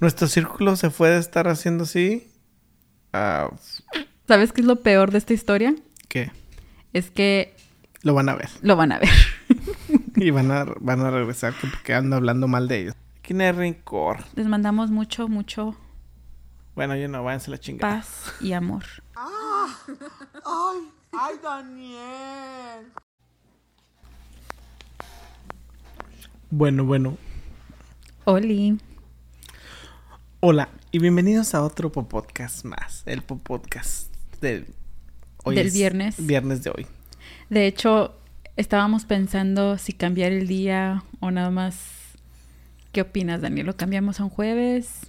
Nuestro círculo se fue de estar haciendo así. ¿Sabes qué es lo peor de esta historia? ¿Qué? Es que Lo van a ver. lo van a ver. Y van a, van a regresar que porque ando hablando mal de ellos. Aquí no hay rencor. Les mandamos mucho, mucho Bueno, yo no, váyanse a la chingada. paz y amor. Bueno, bueno. Oli. Hola y bienvenidos a otro podcast más. El podcast del... Del es viernes. Viernes de hoy. De hecho, estábamos pensando si cambiar el día o nada más. ¿Qué opinas, Daniel? ¿Lo cambiamos a un jueves?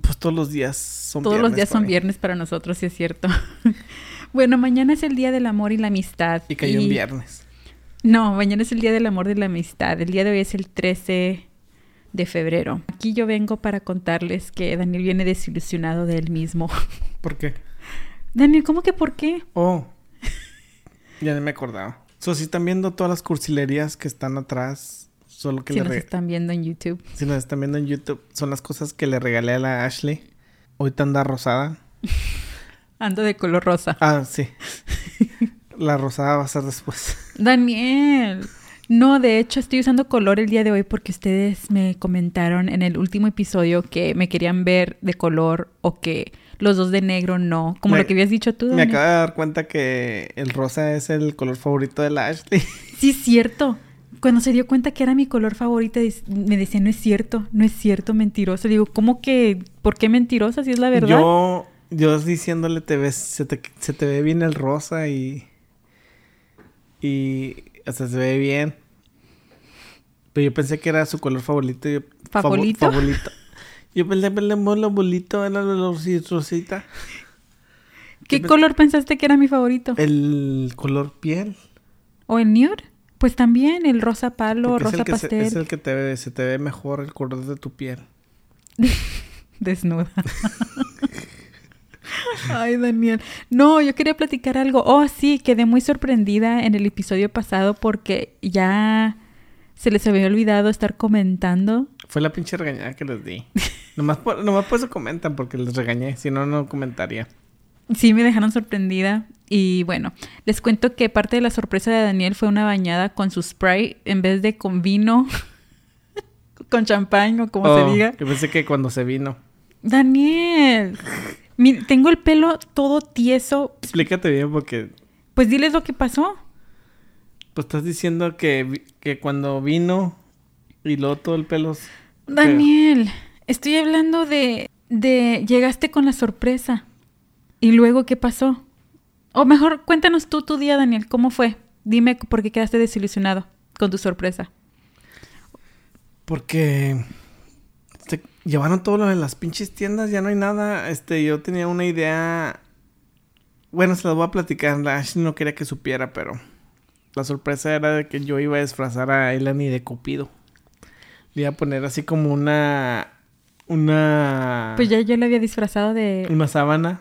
Pues todos los días son Todos los viernes días para son mí. viernes para nosotros, sí es cierto. bueno, mañana es el Día del Amor y la Amistad. Y cayó un viernes. No, mañana es el Día del Amor y la Amistad. El día de hoy es el 13 de febrero. Aquí yo vengo para contarles que Daniel viene desilusionado de él mismo. ¿Por qué? Daniel, ¿cómo que por qué? Oh. ya no me acordaba. So, si están viendo todas las cursilerías que están atrás, solo que Si le nos están viendo en YouTube. si nos están viendo en YouTube, son las cosas que le regalé a la Ashley. Ahorita anda rosada. Ando de color rosa. Ah, sí. la rosada va a ser después. Daniel. No, de hecho estoy usando color el día de hoy porque ustedes me comentaron en el último episodio que me querían ver de color o que los dos de negro no. Como Me- lo que habías dicho tú. Me acabo de dar cuenta que el rosa es el color favorito de la Ashley. Sí, es cierto. Cuando se dio cuenta que era mi color favorito, me decía, no es cierto, no es cierto, mentiroso. Le digo, ¿cómo que? ¿Por qué mentirosa si es la verdad? Yo, yo diciéndole, te ves, se te, se te ve bien el rosa y. Y. O sea, se ve bien. Pero yo pensé que era su color favorito. ¿Favorito? favorito. Yo pensé, pensé, lo bolito, era la rosi- rosita. ¿Qué yo color pensaste que era mi favorito? El color piel. ¿O el nude? Pues también el rosa palo, porque es rosa el que se, pastel, es el que te se te ve mejor el color de tu piel. desnuda. Ay, Daniel. No, yo quería platicar algo. Oh, sí, quedé muy sorprendida en el episodio pasado porque ya se les había olvidado estar comentando Fue la pinche regañada que les di. nomás, por, nomás por eso comentan, porque les regañé. Si no, no comentaría. Sí, me dejaron sorprendida. Y bueno, les cuento que parte de la sorpresa de Daniel fue una bañada con su spray en vez de con vino, con champán o como Oh, se diga. Yo pensé que cuando se vino. Daniel, tengo el pelo todo tieso. Explícate bien porque Pues diles lo que pasó. pues estás diciendo que, que cuando vino y luego todo el pelo... Daniel, estoy hablando de, de llegaste con la sorpresa. ¿Y luego qué pasó? O mejor, cuéntanos tú tu día, Daniel. ¿Cómo fue? Dime por qué quedaste desilusionado con tu sorpresa. Porque llevaron todo lo de las pinches tiendas, ya no hay nada. Este, yo tenía una idea... Bueno, se las voy a platicar. La Ashley no quería que supiera, pero... La sorpresa era de que yo iba a disfrazar a Elani de Cupido. Le iba a poner así como una... Una... Pues ya yo le había disfrazado de... una sábana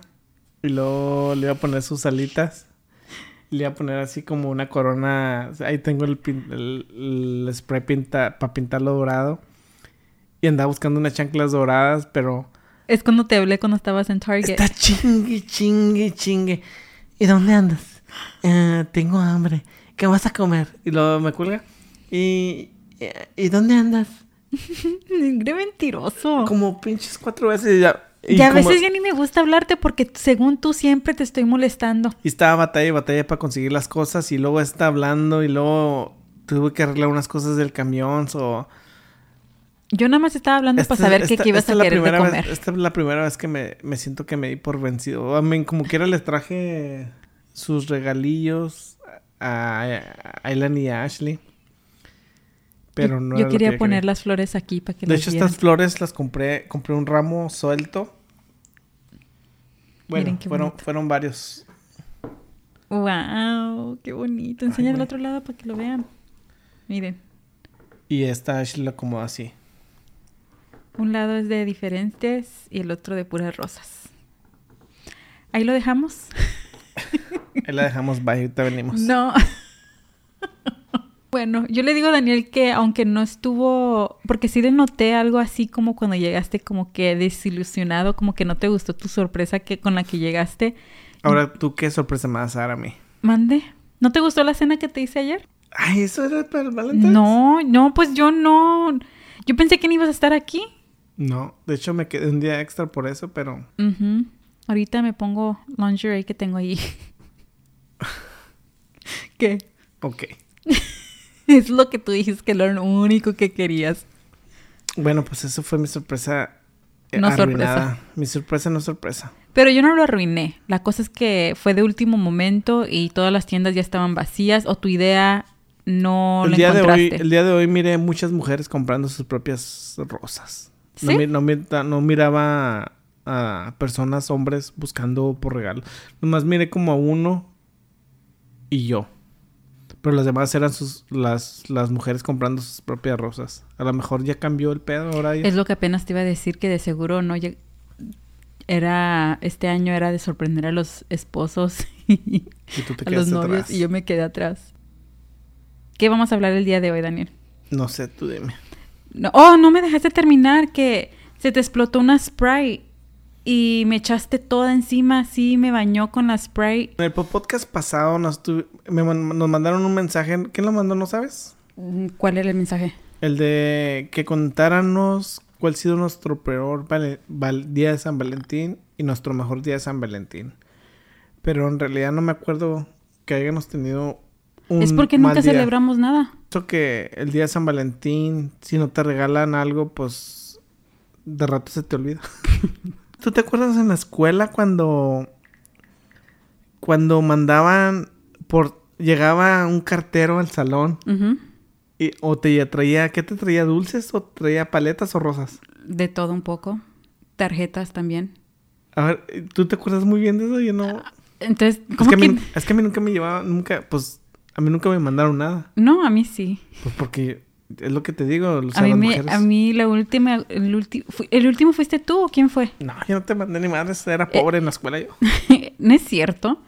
y luego le iba a poner sus alitas. Le iba a poner así como una corona. Ahí tengo el, pin- el, el spray pinta, para pintarlo dorado. Y andaba buscando unas chanclas doradas, pero Es cuando te hablé cuando estabas en Target. está chingue, chingue, chingue. ¿Y dónde andas? "Eh, tengo hambre. ¿Qué vas a comer? Y luego me cuelga. ¿Y, ¿y dónde andas? Qué mentiroso. Como pinches cuatro veces ya. y a como- veces ya ni me gusta hablarte porque según tú siempre te estoy molestando. Y estaba batalla y batalla para conseguir las cosas y luego está hablando y luego tuve que arreglar unas cosas del camión. So... Yo nada más estaba hablando para saber qué, esta- qué ibas esta a querer de comer. Vez, esta es la primera vez que me, me siento que me di por vencido. A mí, como quiera les traje sus regalillos a, a y a Ashley. Pero yo, no yo lo quería que poner las flores aquí para que De hecho, vieran. estas flores las compré, compré un ramo suelto. Bueno, fueron, fueron varios. Wow, qué bonito. Enseña del güey. otro lado para que lo vean. Miren, Y esta Ashley la acomodó así. Un lado es de diferentes y el otro de puras rosas. Ahí lo dejamos. Ahí la dejamos, bye, ahorita venimos. No. Bueno, yo le digo a Daniel que aunque no estuvo, porque sí le noté algo así como cuando llegaste como que desilusionado, como que no te gustó tu sorpresa que con la que llegaste. Ahora, ¿tú qué sorpresa me vas a dar a mí? Mande. ¿No te gustó la cena que te hice ayer? Ay, ¿eso era para el Valentine's? No, no, pues yo no. Yo pensé que no ibas a estar aquí. No, de hecho me quedé un día extra por eso, pero... Ujú. Ahorita me pongo lingerie que tengo ahí. ¿Qué? Ok. Es lo que tú dijiste que era lo único que querías. Bueno, pues eso fue mi sorpresa. eh, No arruinada. sorpresa. Mi sorpresa no sorpresa. Pero yo no lo arruiné. La cosa es que fue de último momento y todas las tiendas ya estaban vacías o tu idea no el, la día de hoy, el día de hoy miré muchas mujeres comprando sus propias rosas. No, no no miraba a personas, hombres, buscando por regalo. Nomás miré como a uno y yo. Pero las demás eran sus, las, las mujeres comprando sus propias rosas. A lo mejor ya cambió el pedo ahora. ya- Es lo que apenas te iba a decir que de seguro no lleg- era este año era de sorprender a los esposos y y tú te a los novios atrás. y yo me quedé atrás. ¿Qué vamos a hablar el día de hoy, Daniel? No sé, tú dime. No, oh, no me dejaste terminar que se te explotó una spray y me echaste toda encima, sí, me bañó con la spray. En el po- podcast pasado nos, tu- me nos mandaron un mensaje. ¿Quién lo mandó? ¿No sabes? Mm, ¿Cuál era el mensaje? El de que contáramos cuál ha sido nuestro peor vale- val- día de San Valentín y nuestro mejor día de San Valentín. Pero en realidad no me acuerdo que hayamos tenido un es porque nunca día. celebramos nada. Eso que el día de San Valentín, si no te regalan algo, pues de rato se te olvida. ¿Tú te acuerdas en la escuela cuando cuando mandaban por llegaba un cartero al salón Ujú. y, o te traía ¿qué te traía dulces o traía paletas o rosas? De todo un poco. Tarjetas también. A ver, ¿tú te acuerdas muy bien de eso? Yo no. Entonces, Es ¿cómo que, a que...? mí, es que a mí nunca me llevaba, nunca, pues, a mí nunca me mandaron nada. No, a mí sí. Pues porque es lo que te digo, o A sea, mí, las me- mujeres- a mí la última... El, ulti- ¿El último fuiste tú o quién fue? No, yo no te mandé ni madres, era Eh, pobre en la escuela yo. no es cierto.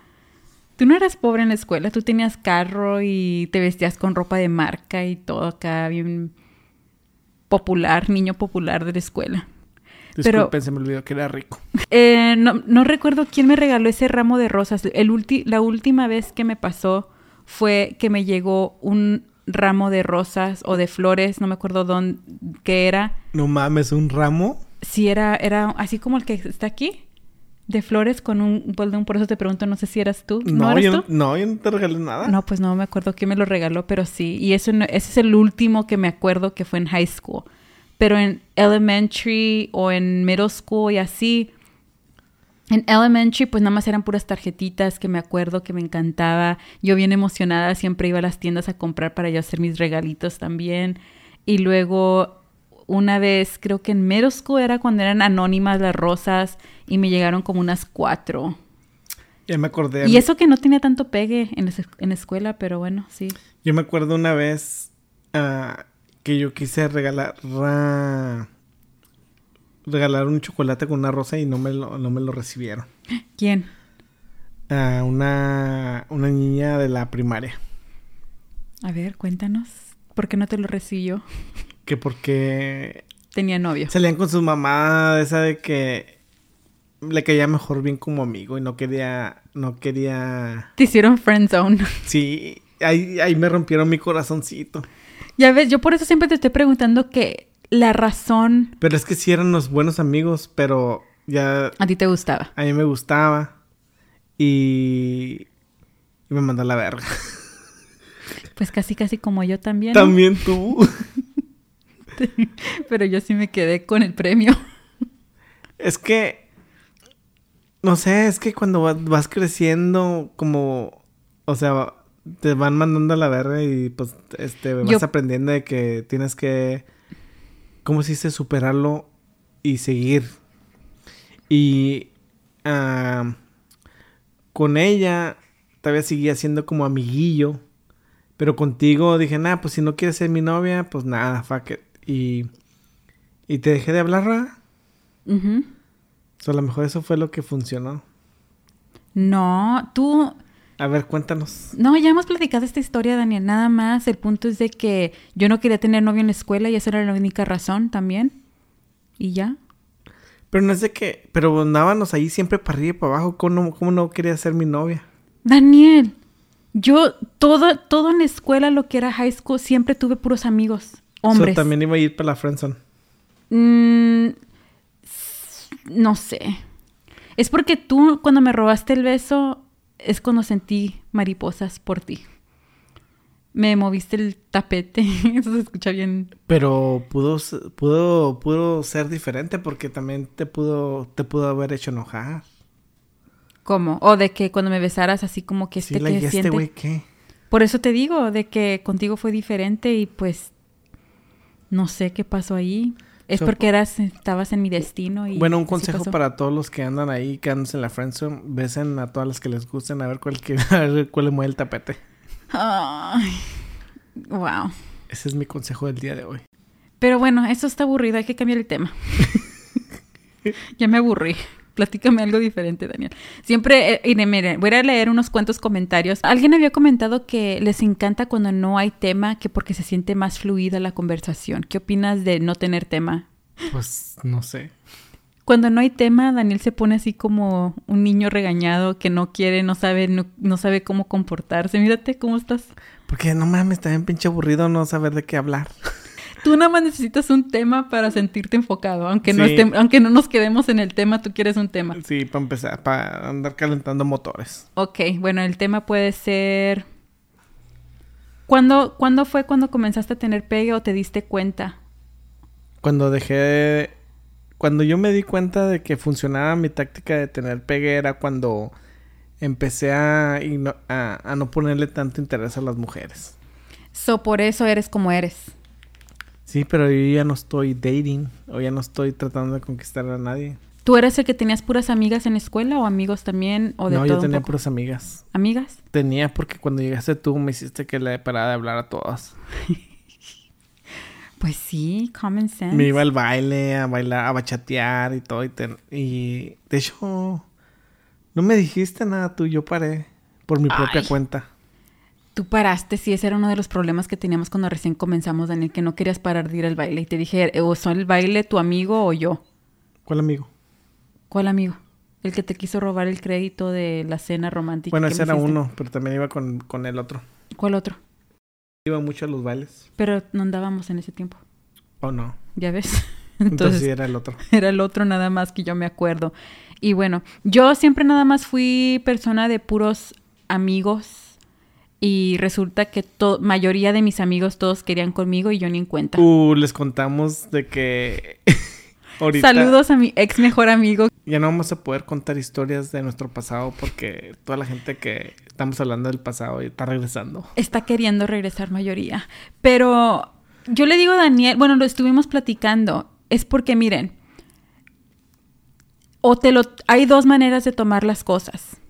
Tú no eras pobre en la escuela, tú tenías carro y te vestías con ropa de marca y todo acá bien popular, niño popular de la escuela. Pero- Disculpen, se me olvidó que era rico. Eh, no, no recuerdo quién me regaló ese ramo de rosas. El ulti- la última vez que me pasó fue que me llegó un ramo de rosas o de flores, no me acuerdo dónde qué era. No mames, un ramo. Si era, era así como el que está aquí, de flores con un. Por eso te pregunto, no sé si eras tú. ¿No, No, eras yo, tú? no, yo no te regalé nada. No, pues no me acuerdo quién me lo regaló, pero sí. Y eso no- ese es el último que me acuerdo que fue en high school. Pero en elementary o en middle school y así. En elementary, pues nada más eran puras tarjetitas que me acuerdo que me encantaba. Yo bien emocionada siempre iba a las tiendas a comprar para yo hacer mis regalitos también. Y luego una vez, creo que en middle school era cuando eran anónimas las rosas y me llegaron como unas cuatro. Ya me acordé. Y eso que no tenía tanto pegue en la, en la escuela, pero bueno, sí. Yo me acuerdo una vez ah, que yo quise regalar ra- regalar un chocolate con una rosa y no me lo, no me lo recibieron. ¿Quién? A una, una niña de la primaria. A ver, cuéntanos. ¿Por qué no te lo recibió? Que porque Tenía novio. salían con su mamá esa de que le caía mejor bien como amigo y no quería, no quería... Te hicieron friend zone. Sí, ahí, ahí me rompieron mi corazoncito. ya ves, yo por eso siempre te estoy preguntando que la razón Pero es que sí eran los buenos amigos, pero ya a ti te gustaba. a mí me gustaba y, y me mandó a la verga. Pues casi, casi como yo también. También tú. Pero yo sí me quedé con el premio. es que, no sé, es que cuando vas, vas creciendo, como, o sea, te van mandando a la verga y pues, este, vas Yo- aprendiendo de que tienes que, ¿cómo se dice? Superarlo y seguir. Y con ella todavía seguía siendo como amiguillo. Pero contigo dije, nah, pues si no quieres ser mi novia, pues nada, fuck it. Y, y te dejé de hablar, ¿verdad? Ujú. O sea, a lo mejor eso fue lo que funcionó. No, tú... A ver, cuéntanos. No, ya hemos platicado esta historia, Daniel. Nada más. El punto es de que yo no quería tener novio en la escuela y esa era la única razón también. Y ya. Pero no es de que... Pero andábamos ahí siempre para arriba y para abajo. ¿Cómo no, cómo no quería ser mi novia? Daniel, yo todo, todo en la escuela, lo que era high school, siempre tuve puros amigos. Hombres. También iba a ir para la friendzone. Mm, no sé. Es porque tú, cuando me robaste el beso, es cuando sentí mariposas por ti. Me moviste el tapete. Eso se escucha bien. Pero pudo, pudo, pudo ser diferente porque también te pudo, te pudo haber hecho enojar. ¿Cómo? O de que cuando me besaras así como que Sí, este la, que ¿y este güey qué? Por eso te digo, de que contigo fue diferente y pues no sé qué pasó ahí. Es So, porque eras, estabas en mi destino y Bueno, un consejo para todos los que andan ahí, quedándose en la friendzone, besen a todas las que les gusten, a ver cuál, que, a ver cuál le mueve el tapete. Ay, wow. Ese es mi consejo del día de hoy. Pero bueno, eso está aburrido, hay que cambiar el tema. ya me aburrí. Platícame algo diferente, Daniel. Siempre, eh, miren, voy a leer unos cuantos comentarios. Alguien había comentado que les encanta cuando no hay tema, que porque se siente más fluida la conversación. ¿Qué opinas de no tener tema? Pues no sé. Cuando no hay tema, Daniel se pone así como un niño regañado que no quiere, no sabe, no, no sabe cómo comportarse. Mírate cómo estás. Porque no mames, está bien pinche aburrido no saber de qué hablar. Tú nada más necesitas un tema para sentirte enfocado. Aunque, no estem- aunque no nos quedemos en el tema, tú quieres un tema. Sí, para empezar, para andar calentando motores. Ok, bueno, el tema puede ser... ¿Cuándo, ¿Cuándo fue cuando comenzaste a tener pegue o te diste cuenta? Cuando dejé... Cuando yo me di cuenta de que funcionaba mi táctica de tener pegue era cuando empecé a, a no ponerle tanto interés a las mujeres. So, por eso eres como eres. Sí, pero yo ya no estoy dating o ya no estoy tratando de conquistar a nadie. ¿Tú eres el que tenías puras amigas en la escuela o amigos también? ¿O de no, todo yo un tenía poco? puras amigas. ¿Amigas? Tenía porque cuando llegaste tú me hiciste que le parara de hablar a todas. Pues sí, common sense. Me iba al baile, a bailar, a bachatear y todo. Y, te- y, de hecho, no me dijiste nada tú, yo paré por mi propia Ay. cuenta. Tú paraste, sí, ese era uno de los problemas que teníamos cuando recién comenzamos, Daniel, que no querías parar de ir al baile. Y te dije, o son el baile tu amigo o yo. ¿Cuál amigo? ¿Cuál amigo? El que te quiso robar el crédito de la cena romántica. Bueno, ese era hiciste. uno, pero también iba con, con el otro. ¿Cuál otro? Iba mucho a los bailes. Pero no andábamos en ese tiempo. ¿O no? ¿Ya ves? Entonces, Entonces, sí era el otro. era el otro nada más que yo me acuerdo. Y bueno, yo siempre nada más fui persona de puros amigos. Y resulta que mayoría de mis amigos todos querían conmigo y yo ni en cuenta. Uh, les contamos de que ahorita Saludos a mi ex mejor amigo. ya no vamos a poder contar historias de nuestro pasado porque toda la gente que estamos hablando del pasado está regresando. Está queriendo regresar mayoría. Pero yo le digo a Daniel, bueno, lo estuvimos platicando. Es porque, miren, o te lo, hay dos maneras de tomar las cosas.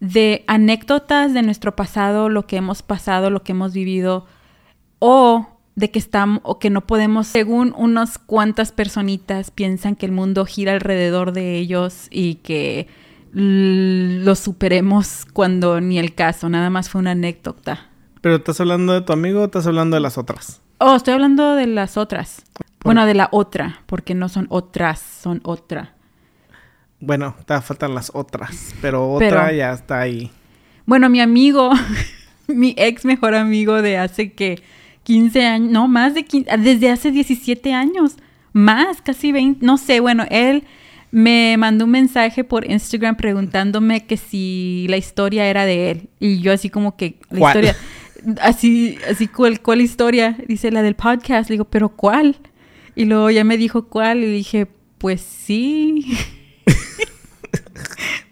De anécdotas de nuestro pasado, lo que hemos pasado, lo que hemos vivido, o de que estamos, o que no podemos, según unas cuantas personitas piensan que el mundo gira alrededor de ellos y que lo superemos cuando ni el caso, nada más fue una anécdota. ¿Pero estás hablando de tu amigo o estás hablando de las otras? Oh, estoy hablando de las otras. Bueno, de la otra, porque no son otras, son otra. Bueno, te faltan las otras, pero otra Pero- ya está ahí. Bueno, mi amigo, mi ex mejor amigo de hace que 15 años, no, más de 15, desde hace 17 años, más, casi 20, no sé, bueno, él me mandó un mensaje por Instagram preguntándome que si la historia era de él. Y yo así como que la ¿Cuál? historia, así, así, ¿cuál, ¿cuál historia? Dice la del podcast. Le digo, ¿pero cuál? Y luego ya me dijo cuál y dije, pues sí.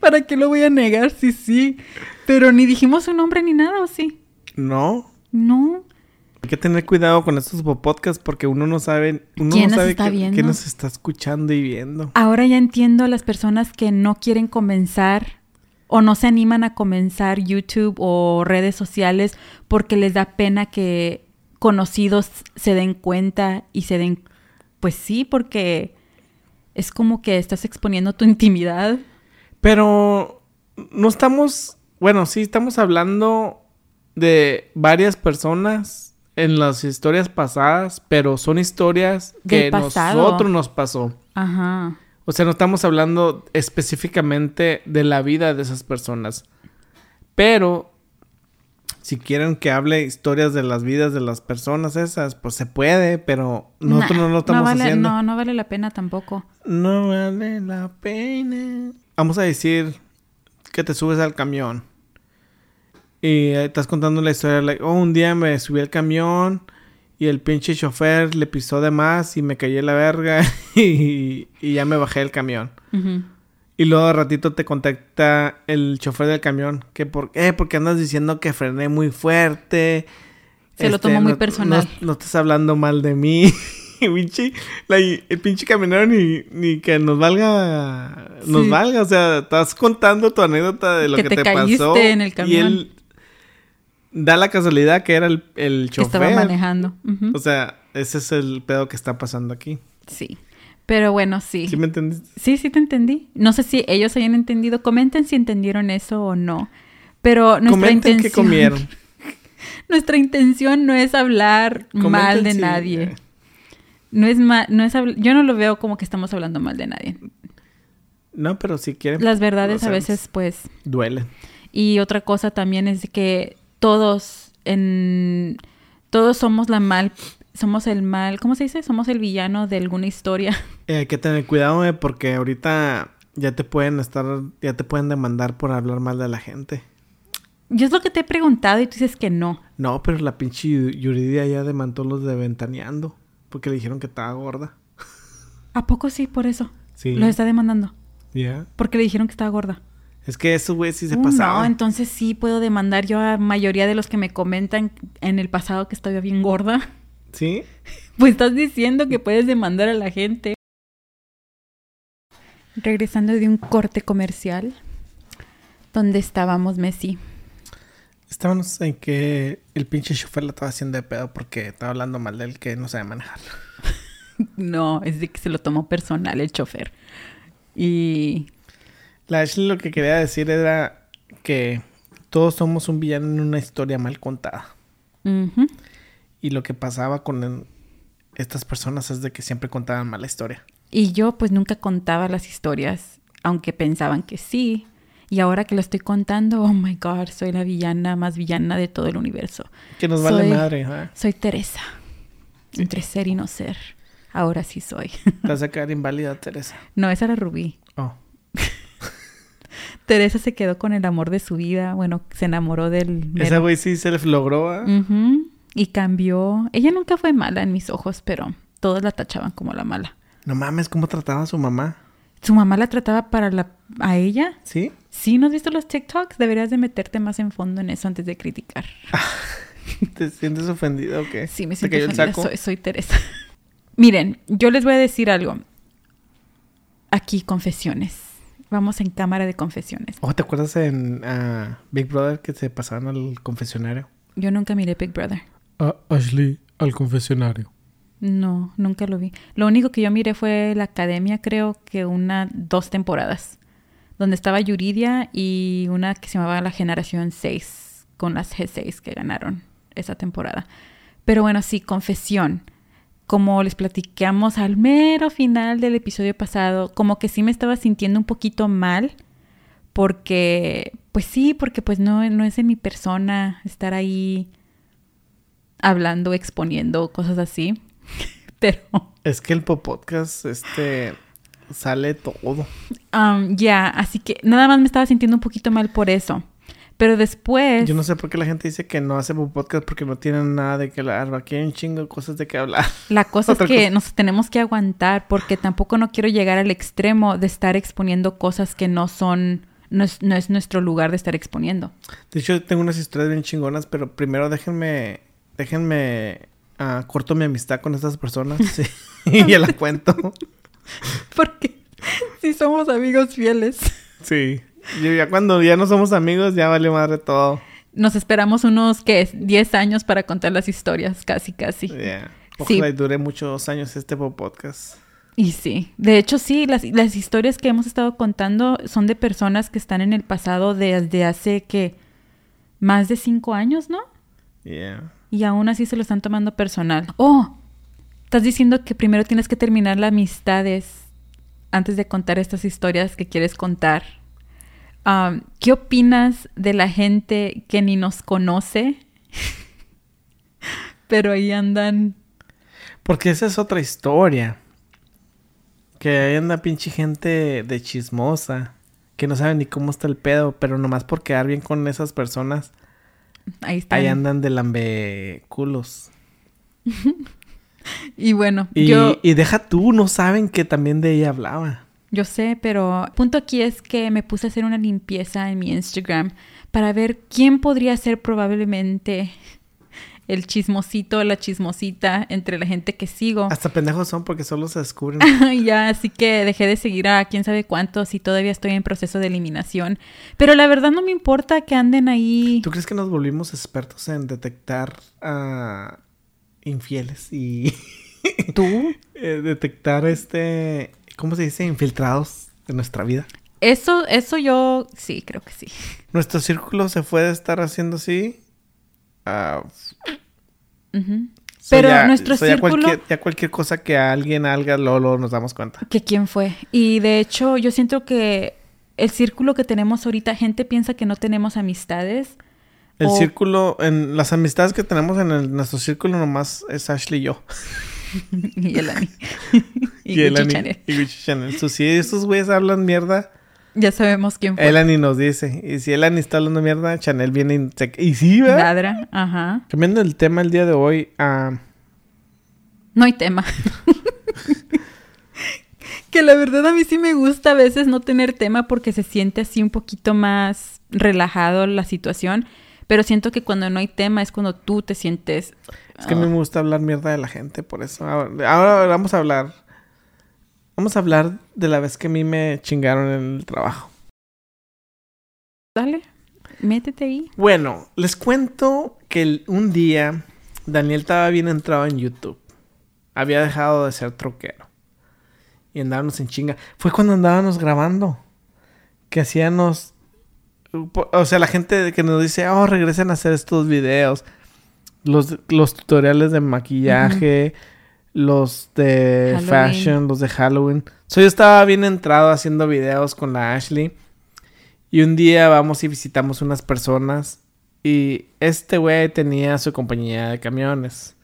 ¿Para qué lo voy a negar? Sí, sí. Pero ni dijimos su nombre ni nada, ¿o sí? No, No. hay que tener cuidado con estos podcasts porque uno no sabe, uno ¿Quién no sabe está qué- viendo? qué nos está escuchando y viendo. Ahora ya entiendo a las personas que no quieren comenzar o no se animan a comenzar YouTube o redes sociales porque les da pena que conocidos se den cuenta y se den... Pues sí, porque es como que estás exponiendo tu intimidad. Pero no estamos Bueno, sí, estamos hablando de varias personas en las historias pasadas, pero son historias que nosotros nos pasó. Ajá. O sea, no estamos hablando específicamente de la vida de esas personas. Pero si quieren que hable historias de las vidas de las personas esas, pues se puede, pero nosotros Nah, no lo estamos vale, haciendo. No, no vale la pena tampoco. No vale la pena. Vamos a decir que te subes al camión. Y eh, estás contando la historia. Like, oh, un día me subí al camión. Y el pinche chofer le pisó de más. Y me caí en la verga. Y, y ya me bajé del camión. Y luego de ratito te contacta el chofer del camión. Que por qué? Porque andas diciendo que frené muy fuerte. Se lo Este, tomó muy no- personal. No, no estás hablando mal de mí. pinche, el pinche camionero ni, ni que nos valga. Nos valga. O sea, estás contando tu anécdota de lo Que que, te te, caíste pasó. en el Y camión. él da la casualidad que era el, el Que chofer. estaba manejando. O sea, ese es el pedo que está pasando aquí. Sí. Pero bueno, sí. ¿Sí me entendiste? Sí, sí te entendí. No sé si ellos hayan entendido. Comenten si entendieron eso o no. Pero nuestra Comenten intención. qué comieron. Nuestra intención no es hablar mal de si- nadie. No es ma- no es yo no lo veo como que estamos hablando mal de nadie. No, pero si quieren. Las verdades a veces pues Duele. y otra cosa también es que todos en todos somos la mal somos el mal, ¿cómo se dice? Somos el villano de alguna historia. Eh, hay que tener cuidado, eh, porque ahorita ya te pueden estar, ya te pueden demandar por hablar mal de la gente. Yo es lo que te he preguntado y tú dices que no. No, pero la pinche Yu- Yuridia ya demandó los de Ventaneando. Porque le dijeron que estaba gorda. ¿A poco sí por eso? Sí. Lo está demandando. Ya. Porque le dijeron que estaba gorda. Es que eso, güey, sí se Uh, pasaba. No, entonces sí puedo demandar yo a mayoría de los que me comentan en el pasado que estaba bien gorda. ¿Sí? Pues estás diciendo que puedes demandar a la gente. Regresando de un corte comercial, donde estábamos Messi. Estábamos en que el pinche chofer la estaba haciendo de pedo porque estaba hablando mal de él que no sabe manejar. No, es de que se lo tomó personal el chofer. Y La Ashley lo que quería decir era que todos somos un villano en una historia mal contada. Y lo que pasaba con el- estas personas es de que siempre contaban mala historia. y yo pues nunca contaba las historias, aunque pensaban que sí. Y ahora que lo estoy contando, oh my god, soy la villana más villana de todo el universo. Que nos vale Soy- madre. Soy Teresa. Entre ser y no ser. Ahora sí soy. Te vas a quedar inválida, Teresa. No, esa era Rubí. Oh. Teresa se quedó con el amor de su vida. Bueno, se enamoró del... Esa mero- güey sí se logró, ¿ah? Y cambió. Ella nunca fue mala en mis ojos, pero todos la tachaban como la mala. No mames, ¿cómo trataba a su mamá? ¿Su mamá la trataba para la... a ella? ¿Sí? ¿Sí? ¿No has visto los TikToks? Deberías de meterte más en fondo en eso antes de criticar. ¿Te sientes ofendida o qué? Sí, me ¿Te siento ofendida. Soy, soy Teresa. Miren, yo les voy a decir algo. Aquí, confesiones. Vamos en cámara de confesiones. Oh, ¿te acuerdas en ah, Big Brother que se pasaban al confesionario? Yo nunca miré Big Brother. Ashley, al confesionario. No, nunca lo vi. Lo único que yo miré fue la academia, creo que una, dos temporadas. Donde estaba Yuridia y una que se llamaba La Generación 6, con las G6 que ganaron esa temporada. Pero bueno, sí, confesión. Como les platicamos al mero final del episodio pasado, como que sí me estaba sintiendo un poquito mal. Porque, pues sí, porque pues no, no es en mi persona estar ahí hablando, exponiendo cosas así. Pero Es que el podcast, este, sale todo. um, ya, así que nada más me estaba sintiendo un poquito mal por eso. Pero después, Yo no sé por qué la gente dice que no hace podcast porque no tienen nada de que hablar. Aquí hay un chingo de cosas de que hablar. la cosa es que cosa. nos tenemos que aguantar porque tampoco no quiero llegar al extremo de estar exponiendo cosas que no son, no es, no es nuestro lugar de estar exponiendo. De hecho, tengo unas historias bien chingonas, pero primero déjenme, déjenme, ah, corto mi amistad con estas personas sí, y ya la cuento. Porque si somos amigos fieles. Sí. Yo ya cuando ya no somos amigos, ya vale madre todo. Nos esperamos unos, ¿qué? 10 años para contar las historias, casi, casi. Yeah. Sí. Ojalá y dure muchos años este po- podcast. Y sí, de hecho sí, las, las historias que hemos estado contando son de personas que están en el pasado desde hace que más de cinco años, ¿no? Yeah. Y aún así se lo están tomando personal. Oh, estás diciendo que primero tienes que terminar las amistades antes de contar estas historias que quieres contar. Um, ¿Qué opinas de la gente que ni nos conoce? Pero ahí andan. Porque esa es otra historia. Que ahí anda pinche gente de chismosa. Que no sabe ni cómo está el pedo. Pero nomás por quedar bien con esas personas. Ahí están. Ahí andan de lambeculos. Y bueno, Y, yo, y deja tú, no saben que también de ella hablaba. yo sé, pero punto aquí es que me puse a hacer una limpieza en mi Instagram para ver quién podría ser probablemente el chismosito, la chismosita entre la gente que sigo. Hasta pendejos son porque solo se descubren. ya, así que dejé de seguir a quién sabe cuántos y todavía estoy en proceso de eliminación. Pero la verdad no me importa que anden ahí. ¿Tú crees que nos volvimos expertos en detectar a infieles y ¿Tú? eh, detectar este, ¿cómo se dice? Infiltrados de nuestra vida? Eso, eso yo sí, creo que sí. Nuestro círculo se puede estar haciendo así. so Pero ya- nuestro so ya círculo- cualquier, ya cualquier cosa que alguien haga, luego nos damos cuenta. que quién fue. Y de hecho, yo siento que el círculo que tenemos ahorita, gente piensa que no tenemos amistades. El O- círculo, en las amistades que tenemos en el- nuestro círculo nomás es Ashley y yo. y el Ani. y, Y, el Gucci Ani- Chanel. y Gucci Chanel. So, si estos güeyes hablan mierda, Ya sabemos quién fue. el Ani nos dice. Y si el Ani está hablando mierda, Chanel viene y, se- y sí, ¿verdad? Ladra. Ajá. Cambiando el tema el día de hoy, No hay tema. que la verdad a mí sí me gusta a veces no tener tema porque se siente así un poquito más relajado la situación. Pero siento que cuando no hay tema es cuando tú te sientes... es que a mí me gusta hablar mierda de la gente, por eso. Ahora, ahora vamos a hablar. Vamos a hablar de la vez que a mí me chingaron en el trabajo. Dale, métete ahí. Bueno, les cuento que el- un día Daniel estaba bien entrado en YouTube. Había dejado de ser troquero. Y andábamos en chinga. Fue cuando andábamos grabando. Que hacíamos... O sea, la gente que nos dice, oh, regresen a hacer estos videos. Los, los tutoriales de maquillaje. Los de Halloween. fashion, los de Halloween. So, yo estaba bien entrado haciendo videos con la Ashley. Y un día vamos y visitamos unas personas. Y este güey tenía su compañía de camiones.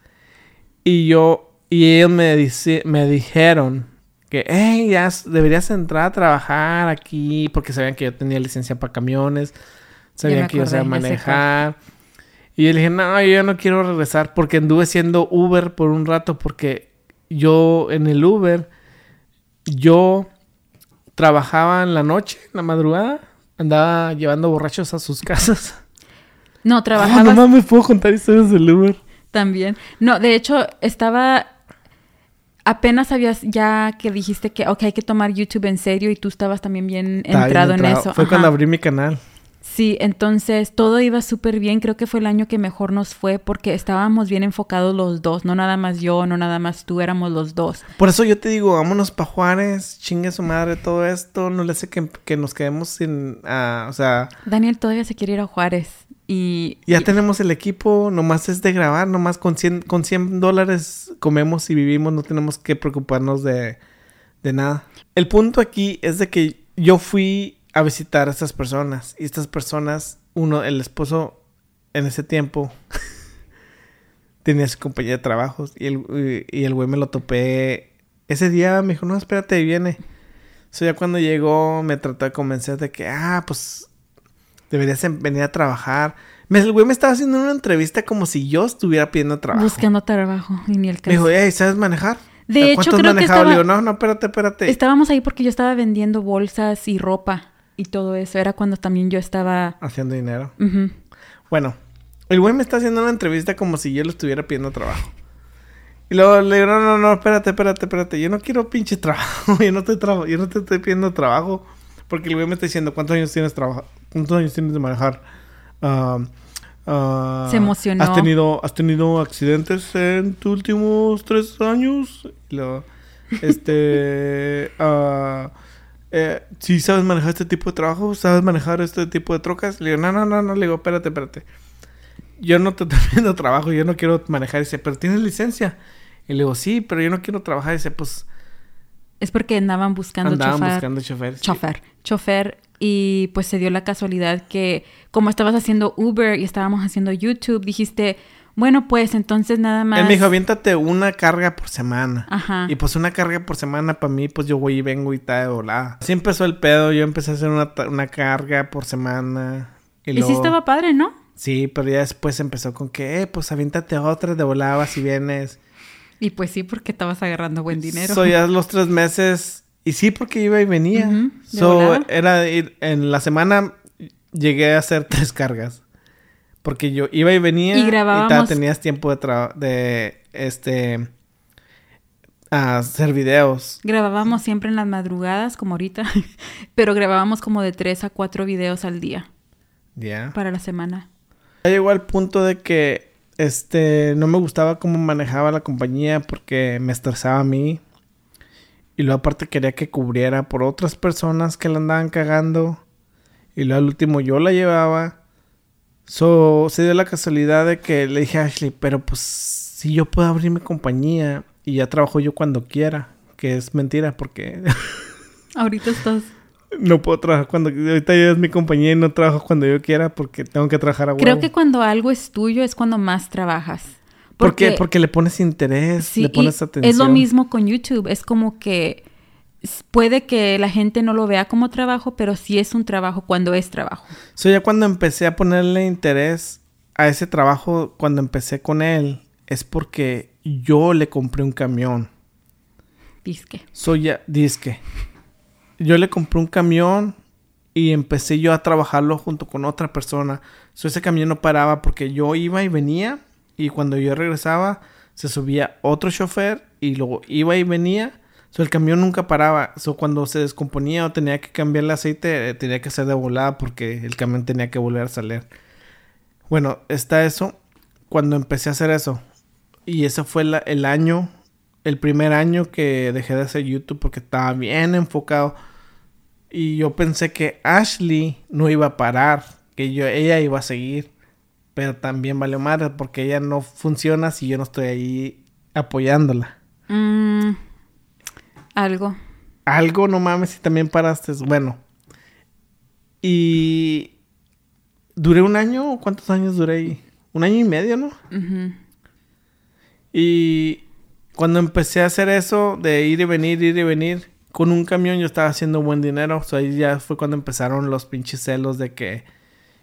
Y yo, y ellos me, dice, me dijeron que, hey, ya deberías entrar a trabajar aquí. Porque sabían que yo tenía licencia para camiones. Sabían me que yo sabía manejar. Y yo le dije, no, yo no quiero regresar. Porque anduve siendo Uber por un rato. Porque yo en el Uber, yo trabajaba en la noche, en la madrugada. Andaba llevando borrachos a sus casas. No, Ah, trabajabas no mames, puedo contar historias del Uber. también. No, de hecho, estaba... Apenas habías ya que dijiste que, ok, hay que tomar YouTube en serio y tú estabas también bien entrado en eso. Fue Ajá. cuando abrí mi canal. Sí, entonces todo iba súper bien. Creo que fue el año que mejor nos fue porque estábamos bien enfocados los dos. No nada más yo, no nada más tú, éramos los dos. Por eso yo te digo, vámonos pa' Juárez, chingue su madre todo esto. No le hace que, que nos quedemos sin... ah, o sea, Daniel todavía se quiere ir a Juárez y... ya y- tenemos el equipo, nomás es de grabar, nomás con 100, con 100 dólares comemos y vivimos, no tenemos que preocuparnos de, de nada. El punto aquí es de que yo fui a visitar a estas personas y estas personas, uno, el esposo en ese tiempo tenía su compañía de trabajos y el, y el güey me lo topé ese día, me dijo, no, espérate, viene. So ya cuando llegó me trató de convencer de que, ah, pues deberías em- venir a trabajar. Me, el güey me estaba haciendo una entrevista como si yo estuviera pidiendo trabajo. buscando trabajo y ni el Me caso. dijo, hey, ¿sabes manejar? De "¿A hecho, ¿Cuánto has creo que manejado? Le estaba- digo, no, no, espérate, espérate. Estábamos ahí porque yo estaba vendiendo bolsas y ropa y todo eso. Era cuando también yo estaba... Haciendo dinero. Bueno, el güey me está haciendo una entrevista como si yo le estuviera pidiendo trabajo. Y luego le digo, no, no, no, espérate, espérate, espérate. Yo no quiero pinche trabajo. yo, no estoy traba- yo no te estoy pidiendo trabajo. Porque el güey me está diciendo, ¿cuántos años tienes trabajo? ¿Cuántos años tienes de manejar? Ah, ah, Se emocionó. ¿Has tenido, ¿Has tenido accidentes en tus últimos tres años? Luego, este, ah, eh, si sabes manejar este tipo de trabajo, sabes manejar este tipo de trocas. Le digo, no, no, no, no, le digo, espérate, espérate. Yo no te estoy trabajo, yo no quiero manejar. Dice, pero tienes licencia. Y le digo, sí, pero yo no quiero trabajar. Dice, pues. Es porque andaban buscando Andaban chofer. buscando chofer. sí. Chofer. Chofer. Y pues se dio la casualidad que como estabas haciendo Uber y estábamos haciendo YouTube, dijiste, bueno, pues entonces nada más. Él me dijo, aviéntate una carga por semana. Ajá. Y pues una carga por semana para mí, pues yo voy y vengo y está de volada. Así empezó el pedo, yo empecé a hacer una, una carga por semana. Y, Y sí luego- estaba padre, ¿no? Sí, pero ya después empezó con que, eh, pues aviéntate otra de volada si vienes. Y pues sí, porque estabas agarrando buen dinero. So, ya los tres meses. Y sí, porque iba y venía. De so, era ir, en la semana llegué a hacer tres cargas. Porque yo iba y venía. Y grabábamos- ta- tenías tiempo de, tra- de este. a hacer videos. Grabábamos siempre en las madrugadas, como ahorita, pero grabábamos como de tres a cuatro videos al día Ya. para la semana. Ya llegó al punto de que este no me gustaba cómo manejaba la compañía porque me estresaba a mí. Y luego aparte quería que cubriera por otras personas que la andaban cagando. Y luego al último yo la llevaba. So, se dio la casualidad de que le dije a Ashley, pero pues si yo puedo abrir mi compañía y ya trabajo yo cuando quiera. Que es mentira porque Ahorita estás... no puedo trabajar cuando... Ahorita ya es mi compañía y no trabajo cuando yo quiera porque tengo que trabajar a Creo huevo. que cuando algo es tuyo es cuando más trabajas. ¿Por qué? Porque le pones interés, Sí, le pones atención. Es lo mismo con YouTube. Es como que puede que la gente no lo vea como trabajo, pero sí es un trabajo cuando es trabajo. So, ya cuando empecé a ponerle interés a ese trabajo, cuando empecé con él, es porque yo le compré un camión. Disque. Soy ya, disque. Yo le compré un camión y empecé yo a trabajarlo junto con otra persona. So, ese camión no paraba porque yo iba y venía y cuando yo regresaba se subía otro chofer y luego iba y venía. So, el camión nunca paraba. So, cuando se descomponía o tenía que cambiar el aceite, eh, tenía que ser de volada porque el camión tenía que volver a salir. Bueno, está eso. Cuando empecé a hacer eso. Y ese fue el año, el primer año que dejé de hacer YouTube porque estaba bien enfocado. Y yo pensé que Ashley no iba a parar, que yo, ella iba a seguir. Pero también valió madre porque ella no funciona si yo no estoy ahí apoyándola. Mm, algo. Algo, no mames, si también paraste. Bueno. Y duré un año, ¿cuántos años duré ahí? Un año y medio, ¿no? Y cuando empecé a hacer eso de ir y venir, ir y venir, con un camión yo estaba haciendo buen dinero. O ahí ya fue cuando empezaron los pinches celos de que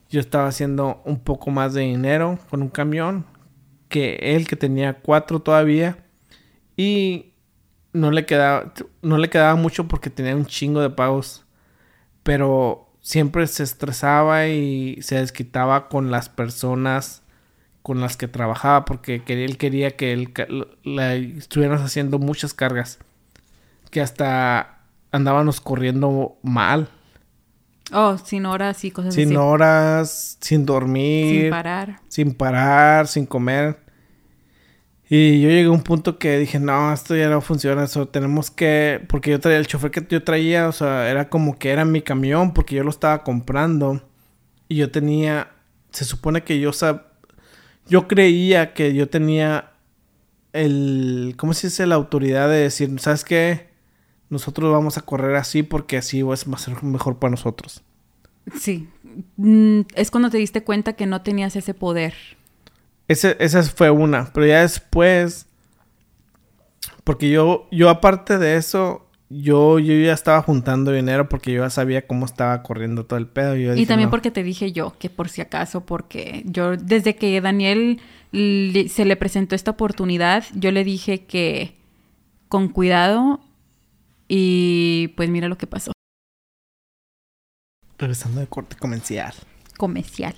yo estaba haciendo un poco más de dinero con un camión que él que tenía cuatro todavía. Y no le quedaba, no le quedaba mucho porque tenía un chingo de pagos. Pero siempre se estresaba y se desquitaba con las personas con las que trabajaba porque él quería que él estuvieras haciendo muchas cargas que hasta andábamos corriendo mal Oh, sin horas y cosas sin así. horas sin dormir Sin parar. sin parar, sin comer. Y yo llegué a un punto que dije, no, esto ya no funciona, eso tenemos que, porque yo traía el chofer que yo traía, o sea, era como que era mi camión, porque yo lo estaba comprando. Y yo tenía, se supone que yo sab, yo creía que yo tenía el, ¿cómo se dice? La autoridad de decir, ¿sabes qué? Nosotros vamos a correr así porque así va a ser mejor para nosotros. Sí. Mm, es cuando te diste cuenta que no tenías ese poder. Ese, esa fue una. Pero ya después. Porque yo, yo aparte de eso, yo, yo ya estaba juntando dinero porque yo ya sabía cómo estaba corriendo todo el pedo. Yo Y también "No". porque te dije yo, que por si acaso, porque yo desde que Daniel le- se le presentó esta oportunidad, yo le dije que con cuidado y pues mira lo que pasó. Regresando de corte comercial. Comercial.